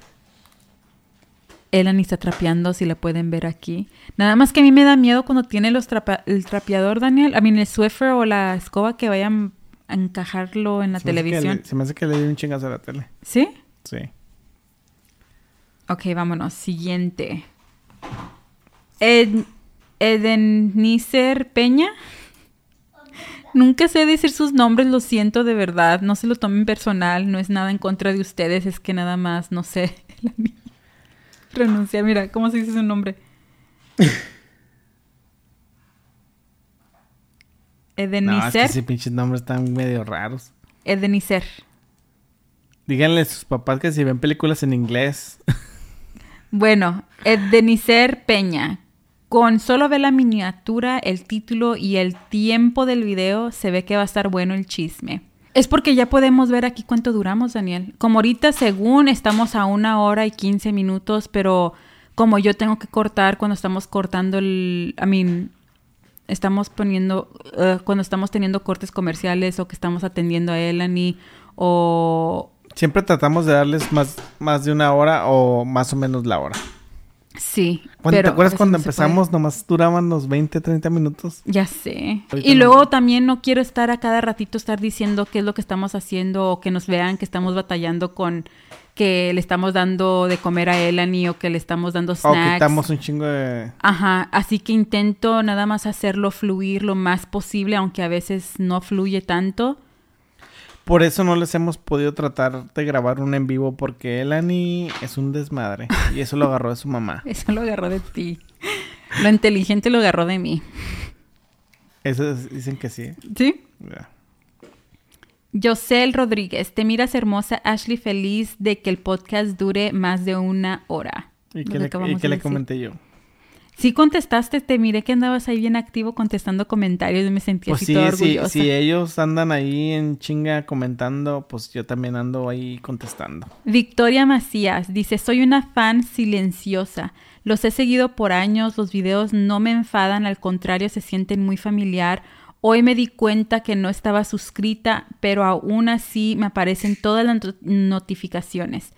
Elani está trapeando, si la pueden ver aquí. Nada más que a mí me da miedo cuando tiene los trapa- el trapeador, Daniel. A mí el Swiffer o la escoba que vayan a encajarlo en la Se televisión. le- se me hace que le di un chingazo a la tele. ¿Sí? Sí. Ok, vámonos. Siguiente. Ed Edenicer Peña. Nunca sé decir sus nombres, lo siento de verdad. No se lo tomen personal, no es nada en contra de ustedes, es que nada más, no sé. la mi- Renunciar, mira, ¿cómo se dice su nombre? No, es que Edenicer. ese pinches nombres están medio raros. Edenicer. Díganle a sus papás que si ven películas en inglés. Bueno, Edenicer Peña. Con solo ver la miniatura, el título y el tiempo del video, se ve que va a estar bueno el chisme. Es porque ya podemos ver aquí cuánto duramos, Daniel. Como ahorita, según estamos a una hora y 15 minutos, pero como yo tengo que cortar cuando estamos cortando el. I mean, estamos poniendo. uh, cuando estamos teniendo cortes comerciales o que estamos atendiendo a Elani o Siempre tratamos de darles más, más de una hora o más o menos la hora. Sí. Pero ¿Te acuerdas cuando empezamos? Nomás duraban los 20, 30 minutos. Ya sé. Ahorita y no. luego también no quiero estar a cada ratito estar diciendo qué es lo que estamos haciendo o que nos vean que estamos batallando con que le estamos dando de comer a Elani o que le estamos dando O snacks. quitamos un chingo de... Ajá, así que intento nada más hacerlo fluir lo más posible, aunque a veces no fluye tanto. Por eso no les hemos podido tratar de grabar un en vivo porque Elani es un desmadre. Y eso lo agarró de su mamá. Eso lo agarró de ti. Lo inteligente lo agarró de mí. Eso es- dicen que sí. ¿Sí? Ya. Yosel Rodríguez, te miras hermosa, Ashley, feliz de que el podcast dure más de una hora. ¿Y qué le, y comenté yo? Sí contestaste, te miré que andabas ahí bien activo contestando comentarios y me sentí Pues así sí, toda sí, si ellos andan ahí en chinga comentando, pues yo también ando ahí contestando. Victoria Macías dice, soy una fan silenciosa. Los he seguido por años, los videos no me enfadan, al contrario, se sienten muy familiar. Hoy me di cuenta que no estaba suscrita, pero aún así me aparecen todas las not- notificaciones.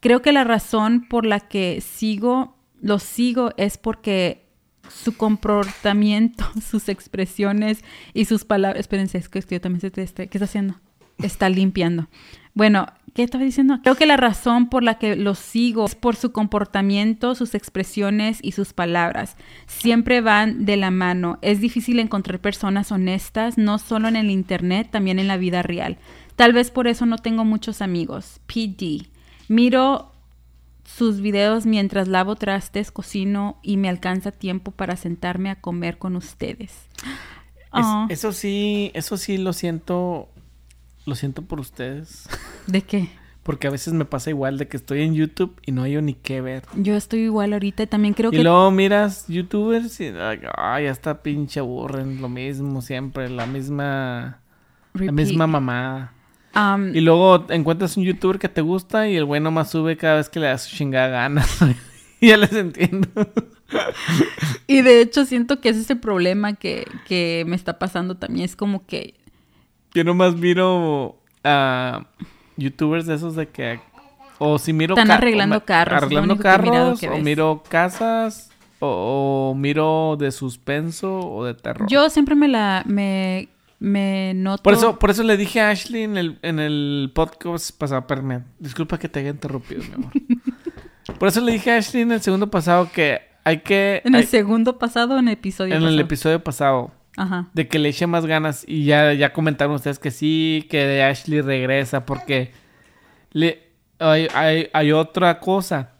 Creo que la razón por la que sigo, los sigo es porque su comportamiento, sus expresiones y sus palabras. Espérense, es que yo también se te este- ¿Qué está haciendo? Está limpiando. Bueno, ¿qué estaba diciendo? Creo que la razón por la que los sigo es por su comportamiento, sus expresiones y sus palabras. Siempre van de la mano. Es difícil encontrar personas honestas, no solo en el internet, también en la vida real. Tal vez por eso no tengo muchos amigos. PD. Miro sus videos mientras lavo trastes, cocino y me alcanza tiempo para sentarme a comer con ustedes. Es- Ah, eso sí, eso sí lo siento, lo siento por ustedes. ¿De qué? Porque a veces me pasa igual de que estoy en YouTube y no hay ni qué ver. Yo estoy igual ahorita y también creo y que... luego miras youtubers y ay, ya está pinche aburren, lo mismo siempre, la misma, la misma mamá. Um, Y luego encuentras un youtuber que te gusta y el güey nomás sube cada vez que le da su chingada gana. y ya les entiendo. Y de hecho siento que ese es el problema que, que me está pasando también. Es como que... Yo nomás miro a youtubers de esos de que O si miro... Están arreglando carros, Arreglando carros, o miro casas, o, o miro de suspenso o de terror. Yo siempre me la... Me, me noto... Por eso, por eso le dije a Ashley en el, en el podcast pasado, perme, disculpa que te haya interrumpido, mi amor. por eso le dije a Ashley en el segundo pasado que hay que... En el hay- segundo pasado en el episodio en el episodio pasado, Ajá. de que le eche más ganas y ya, ya comentaron ustedes que sí, que Ashley regresa porque le, hay, hay, hay otra cosa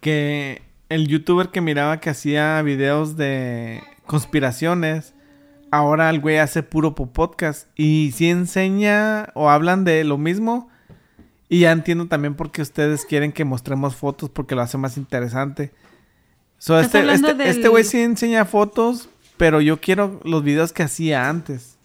que el youtuber que miraba que hacía videos de conspiraciones, ahora el güey hace puro po- podcast y sí enseña o hablan de lo mismo y ya entiendo también por qué ustedes quieren que mostremos fotos porque lo hace más interesante. So, ¿Estás este, hablando este, del- este güey sí enseña fotos, pero yo quiero los videos que hacía antes.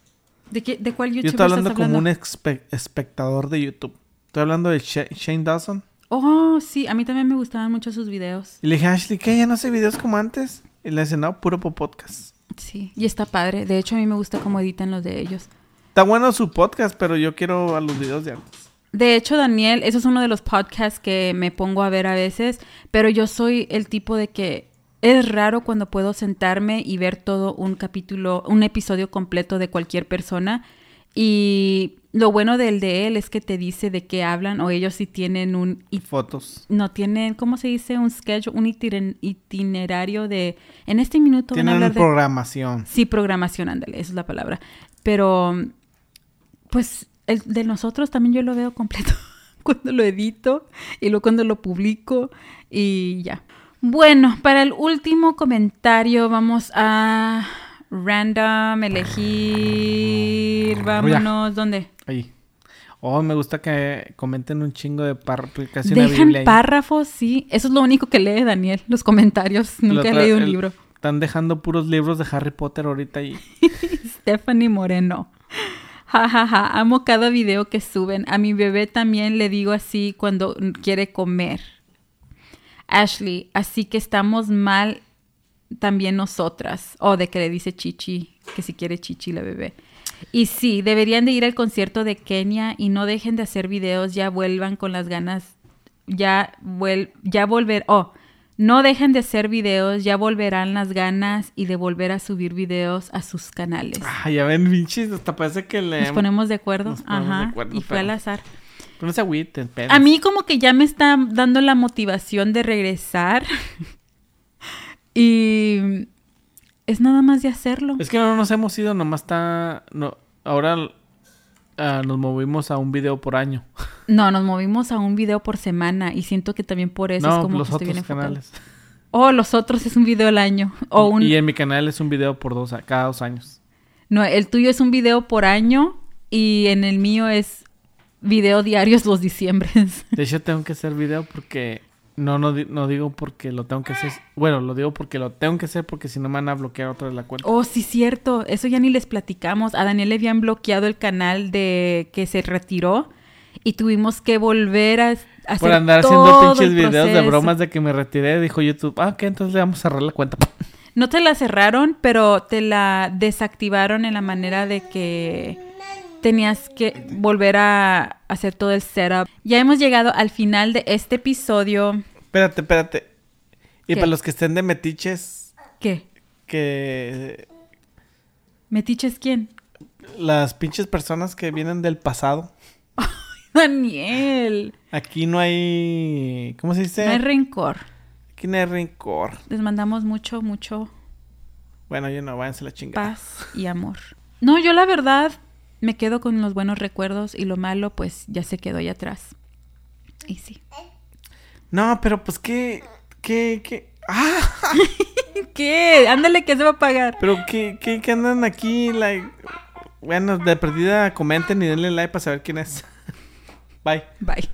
¿De, qué, ¿De cuál Yo youtuber estoy hablando estás como un espe- espectador de YouTube. Estoy hablando de Sha- Shane Dawson. Oh, sí. A mí también me gustaban mucho sus videos. Y le dije, Ashley, ¿qué? ¿Ya no hace videos como antes? Y le dice, no, puro po podcast. Sí. Y está padre. De hecho, a mí me gusta cómo editan los de ellos. Está bueno su podcast, pero yo quiero a los videos de antes. De hecho, Daniel, eso es uno de los podcasts que me pongo a ver a veces, pero yo soy el tipo de que es raro cuando puedo sentarme y ver todo un capítulo, un episodio completo de cualquier persona. Y lo bueno del de él es que te dice de qué hablan o ellos sí tienen un... Fotos. No tienen, ¿cómo se dice? Un schedule, un itiner- itinerario de... En este minuto van a Tienen de... programación. Sí, programación, ándale, esa es la palabra. Pero, pues, el de nosotros también yo lo veo completo cuando lo edito y luego cuando lo publico y ya. Bueno, para el último comentario vamos a random, elegir, vámonos, ¿dónde? Ahí. Oh, me gusta que comenten un chingo de párrafos. Dejan párrafos, sí. Eso es lo único que lee Daniel, los comentarios. Nunca he leído un el- libro. Están dejando puros libros de Harry Potter ahorita ahí. Stephanie Moreno. Ja, ja, ja. Amo cada video que suben. A mi bebé también le digo así cuando quiere comer. Ashley, así que estamos mal también nosotras. O de que le dice Chichi, que si quiere Chichi la bebé. Y sí, deberían de ir al concierto de Kenia y no dejen de hacer videos, ya vuelvan con las ganas, ya, vuel ya volver, oh, no dejen de hacer videos, ya volverán las ganas y de volver a subir videos a sus canales. Ah, ya ven, pinches. Hasta parece que le. Nos ponemos de acuerdo. nos ponemos de Ajá. acuerdo, y fue al azar. Pero no se agüiten. A mí como que ya me está dando la motivación de regresar. y es nada más de hacerlo. Es que no nos hemos ido, nomás está. No, ahora ah, nos movimos a un video por año. No, nos movimos a un video por semana y siento que también por eso es como los que otros canales. Oh, los otros es un video al año. O un... Y en mi canal es un video por dos, cada dos años. No, el tuyo es un video por año y en el mío es video diarios los diciembres. De hecho, tengo que hacer video porque. No, no, no digo porque lo tengo que hacer. Bueno, lo digo porque lo tengo que hacer porque si no me van a bloquear otra vez la cuenta. Oh, sí, cierto. Eso ya ni les platicamos. A Daniel le habían bloqueado el canal de que se retiró y tuvimos que volver a, hacer Por andar haciendo pinches videos de bromas de que me retiré, dijo YouTube, ah, ok, entonces le vamos a cerrar la cuenta. No te la cerraron, pero te la desactivaron en la manera de que tenías que volver a hacer todo el setup. Ya hemos llegado al final de este episodio. Espérate, espérate. Y ¿Qué? para los que estén de metiches, ¿Qué? que ¿Metiches quién? las pinches personas que vienen del pasado, Daniel. aquí no hay, ¿cómo se dice? No hay rencor. aquí no hay rencor. Les mandamos mucho, mucho Bueno, yo no, váyanse la chingada. paz y amor. No, yo la verdad me quedo con los buenos recuerdos y lo malo pues ya se quedó ahí atrás. Y sí. No, pero pues qué, qué, qué, ah, ¿Qué? Ándale que se va a pagar. pero qué, qué, qué andan aquí, like, bueno, de perdida comenten y denle like para saber quién es. Bye. Bye.